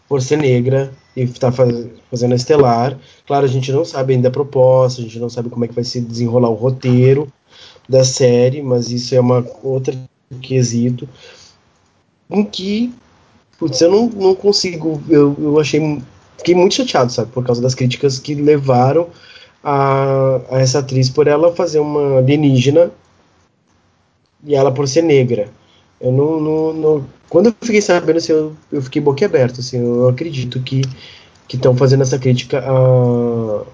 por ser negra e tá faz, fazendo a estelar, claro, a gente não sabe ainda a proposta, a gente não sabe como é que vai se desenrolar o roteiro, da série, mas isso é uma outra quesito em que putz, eu não, não consigo, eu, eu achei fiquei muito chateado, sabe, por causa das críticas que levaram a, a essa atriz por ela fazer uma alienígena e ela por ser negra. Eu não, não, não quando eu fiquei sabendo assim, eu, eu fiquei boquiaberto, assim, eu acredito que que estão fazendo essa crítica a,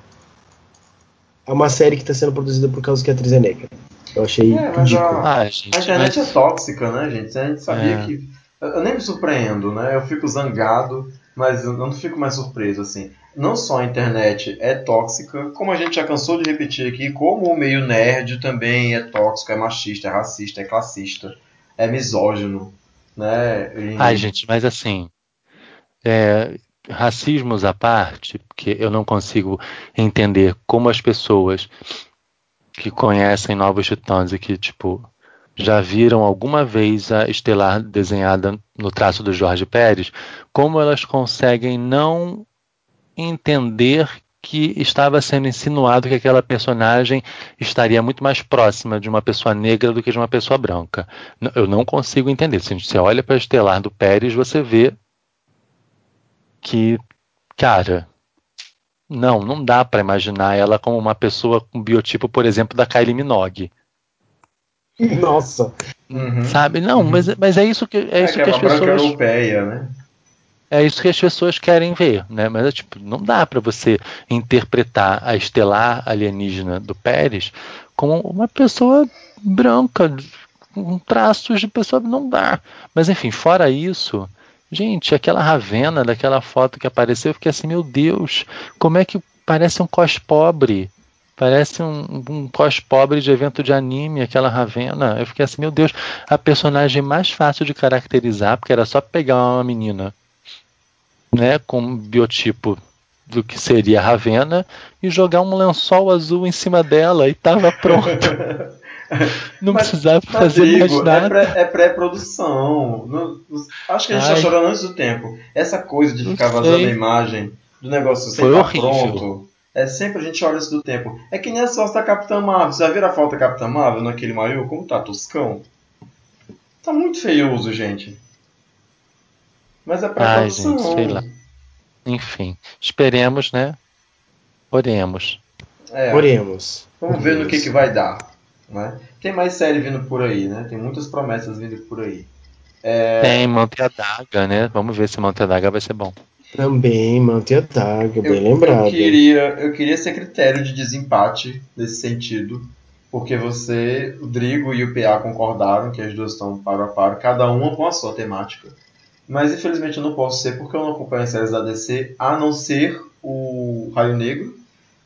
a uma série que está sendo produzida por causa que a atriz é negra. Eu achei É, mas ridículo. a, Ah, gente, a internet mas- é tóxica, né, gente? A gente sabia É. que. Eu eu nem me surpreendo, né? Eu fico zangado, mas eu não fico mais surpreso, assim. Não só a internet é tóxica, como a gente já cansou de repetir aqui, como o meio nerd também é tóxico, é machista, é racista, é classista, é misógino, né? E- Ai, gente, mas assim, é, racismos à parte, porque eu não consigo entender como as pessoas que conhecem Novos Titãs e que, tipo, já viram alguma vez a Estelar desenhada no traço do Jorge Pérez, como elas conseguem não entender que estava sendo insinuado que aquela personagem estaria muito mais próxima de uma pessoa negra do que de uma pessoa branca. Eu não consigo entender. Se você olha para a Estelar do Pérez, você vê que, cara, não, não dá para imaginar ela como uma pessoa com biotipo, por exemplo, da Kylie Minogue, Nossa, Uhum. sabe? Não, mas, mas é isso que é É isso que é que as pessoas europeia, né? É isso que as pessoas querem ver, né? Mas é, tipo, não dá para você interpretar a estelar alienígena do Pérez como uma pessoa branca, com traços de pessoa, não dá. Mas enfim, fora isso, gente, aquela Ravena daquela foto que apareceu, eu fiquei assim, meu Deus, como é que parece um cos pobre? Parece um, um cos pobre de evento de anime, aquela Ravena. Eu fiquei assim, meu Deus, a personagem mais fácil de caracterizar, porque era só pegar uma menina né, com um biotipo do que seria a Ravena e jogar um lençol azul em cima dela e tava pronto. Não Mas- precisava fazer mais digo, é nada. pré- é pré-produção. Não- não- acho que a gente Ai. tá chorando antes do tempo. Essa coisa de ficar vazando sei. a imagem do negócio sem estar horrível. pronto. É sempre a gente olha isso do tempo. É que nem a foto da Capitã Marvel. Você já viram a foto da Capitã Marvel naquele maiô? Como tá toscão? Tá muito feioso, gente. Mas é Ai, pré-produção. gente, sei lá. Enfim, esperemos, né? Oremos. É, oremos. Vamos ver no que, que vai dar. Né? Tem mais série vindo por aí, né? Tem muitas promessas vindo por aí. Tem Manter a Daga, né? Vamos ver se Manter a Daga vai ser bom. Também manter a daga, bem Eu, lembrado. eu queria, eu queria ser critério de desempate nesse sentido, porque você, o Drigo e o PA concordaram que as duas estão paro a paro, cada uma com a sua temática. Mas infelizmente eu não posso ser porque eu não acompanho as séries da DC, a não ser o Raio Negro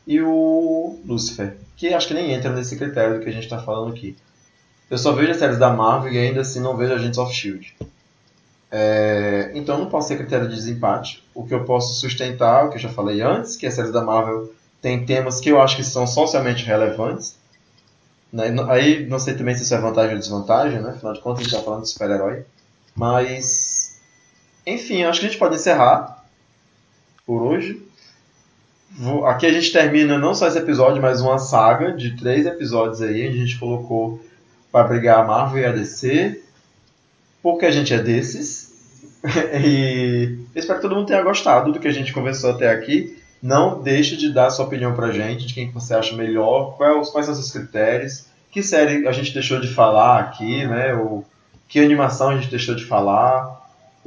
e o Lucifer, que acho que nem entra nesse critério do que a gente está falando aqui. Eu só vejo as séries da Marvel e ainda assim não vejo Agents of Shield. É, então não posso ser critério de desempate. O que eu posso sustentar, o que eu já falei antes, que as séries da Marvel têm temas que eu acho que são socialmente relevantes. Né? Aí não sei também se isso é vantagem ou desvantagem, né? Afinal de contas a gente está falando de super-herói. Mas. Enfim, acho que a gente pode encerrar por hoje. Aqui a gente termina não só esse episódio, mas uma saga de três episódios aí, a gente colocou para brigar a Marvel e a DC, porque a gente é desses. e espero que todo mundo tenha gostado do que a gente conversou até aqui. Não deixe de dar sua opinião pra gente, de quem você acha melhor, quais, quais são seus critérios, que série a gente deixou de falar aqui, né? Ou que animação a gente deixou de falar,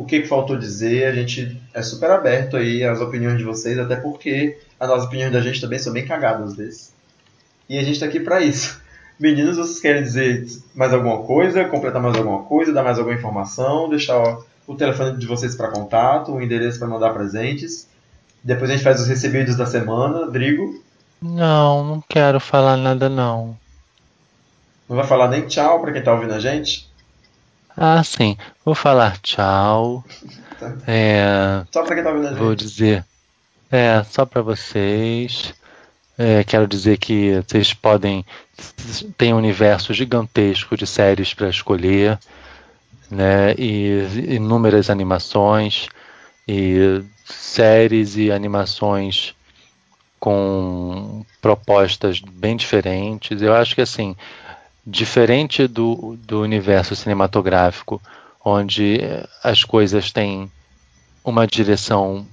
o que, faltou dizer. A gente é super aberto aí às opiniões de vocês, até porque as nossas opiniões da gente também são bem cagadas às vezes. E a gente tá aqui pra isso. Meninos, vocês querem dizer mais alguma coisa, completar mais alguma coisa, dar mais alguma informação, deixar ó, o telefone de vocês para contato, o endereço para mandar presentes. Depois a gente faz os recebidos da semana. Drigo, Não, não quero falar nada não. não vai falar nem tchau para quem tá ouvindo a gente? Ah, sim. Vou falar tchau. Tá. É, Só para quem tá ouvindo vou dizer. É, só para vocês. É, quero dizer que vocês podem. Tem um universo gigantesco de séries para escolher, né? E inúmeras animações, e séries e animações com propostas bem diferentes. Eu acho que assim. Diferente do, do universo cinematográfico, onde as coisas têm uma direção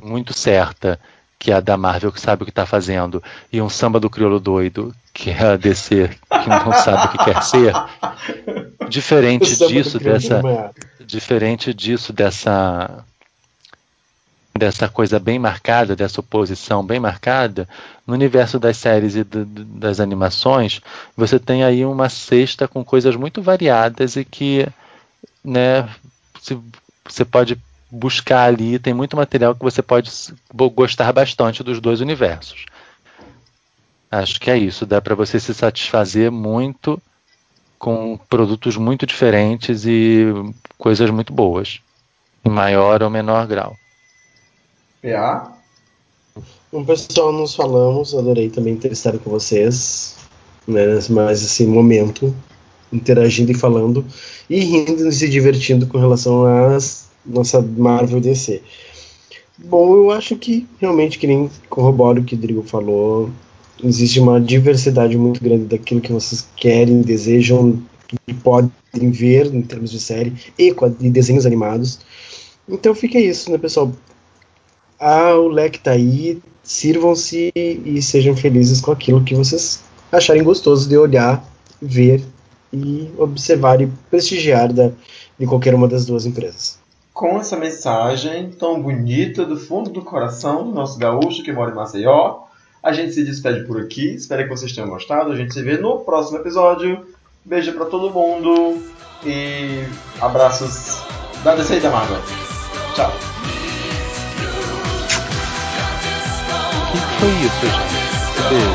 muito certa, que é a da Marvel, que sabe o que está fazendo, e um samba do crioulo doido, que é a DC, que não sabe o que quer ser. Diferente disso, dessa, diferente disso, dessa dessa coisa bem marcada, dessa oposição bem marcada, no universo das séries e do, das animações, você tem aí uma cesta com coisas muito variadas e que né, você pode buscar ali, tem muito material que você pode gostar bastante dos dois universos. Acho que é isso, dá para você se satisfazer muito com produtos muito diferentes e coisas muito boas, em maior ou menor grau. PA? Um pessoal, nos falamos, adorei também ter estado com vocês, né, mais esse momento, interagindo e falando, e rindo e se divertindo com relação à nossa Marvel DC. Bom, eu acho que realmente, que nem corroboro o que o Drigo falou, existe uma diversidade muito grande daquilo que vocês querem, desejam e podem ver em termos de série e de desenhos animados. Então fica isso, né, pessoal? Ah, o leque tá aí, sirvam-se e sejam felizes com aquilo que vocês acharem gostoso de olhar, ver e observar e prestigiar da, de qualquer uma das duas empresas. Com essa mensagem tão bonita do fundo do coração do nosso gaúcho que mora em Maceió, a gente se despede por aqui. Espero que vocês tenham gostado. A gente se vê no próximo episódio. Beijo para todo mundo e abraços da DC da Marvel. Tchau. Foi isso, gente? Beijo.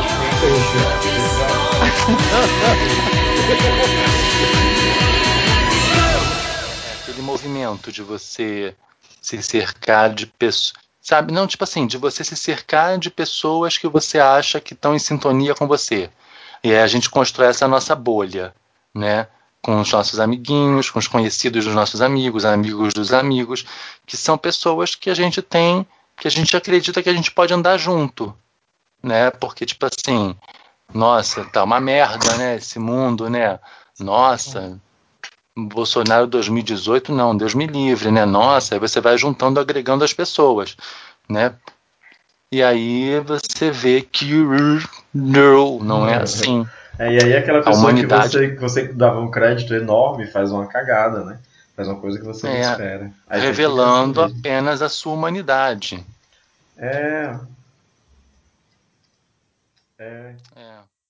é aquele movimento de você se cercar de pessoas. Sabe? Não, tipo assim, de você se cercar de pessoas que você acha que estão em sintonia com você. E aí a gente constrói essa nossa bolha, né? Com os nossos amiguinhos, com os conhecidos dos nossos amigos, amigos dos amigos, que são pessoas que a gente tem que a gente acredita que a gente pode andar junto, né? Porque, tipo assim, nossa, tá uma merda, né? Esse mundo, né? Nossa, Bolsonaro 2018, não, Deus me livre, né? Nossa, aí você vai juntando, agregando as pessoas, né? E aí você vê que não, não é assim. É, e aí aquela pessoa que, você, que você dava um crédito enorme faz uma cagada, né? Faz uma coisa que você é, não espera. Aí revelando apenas a sua humanidade. É. é.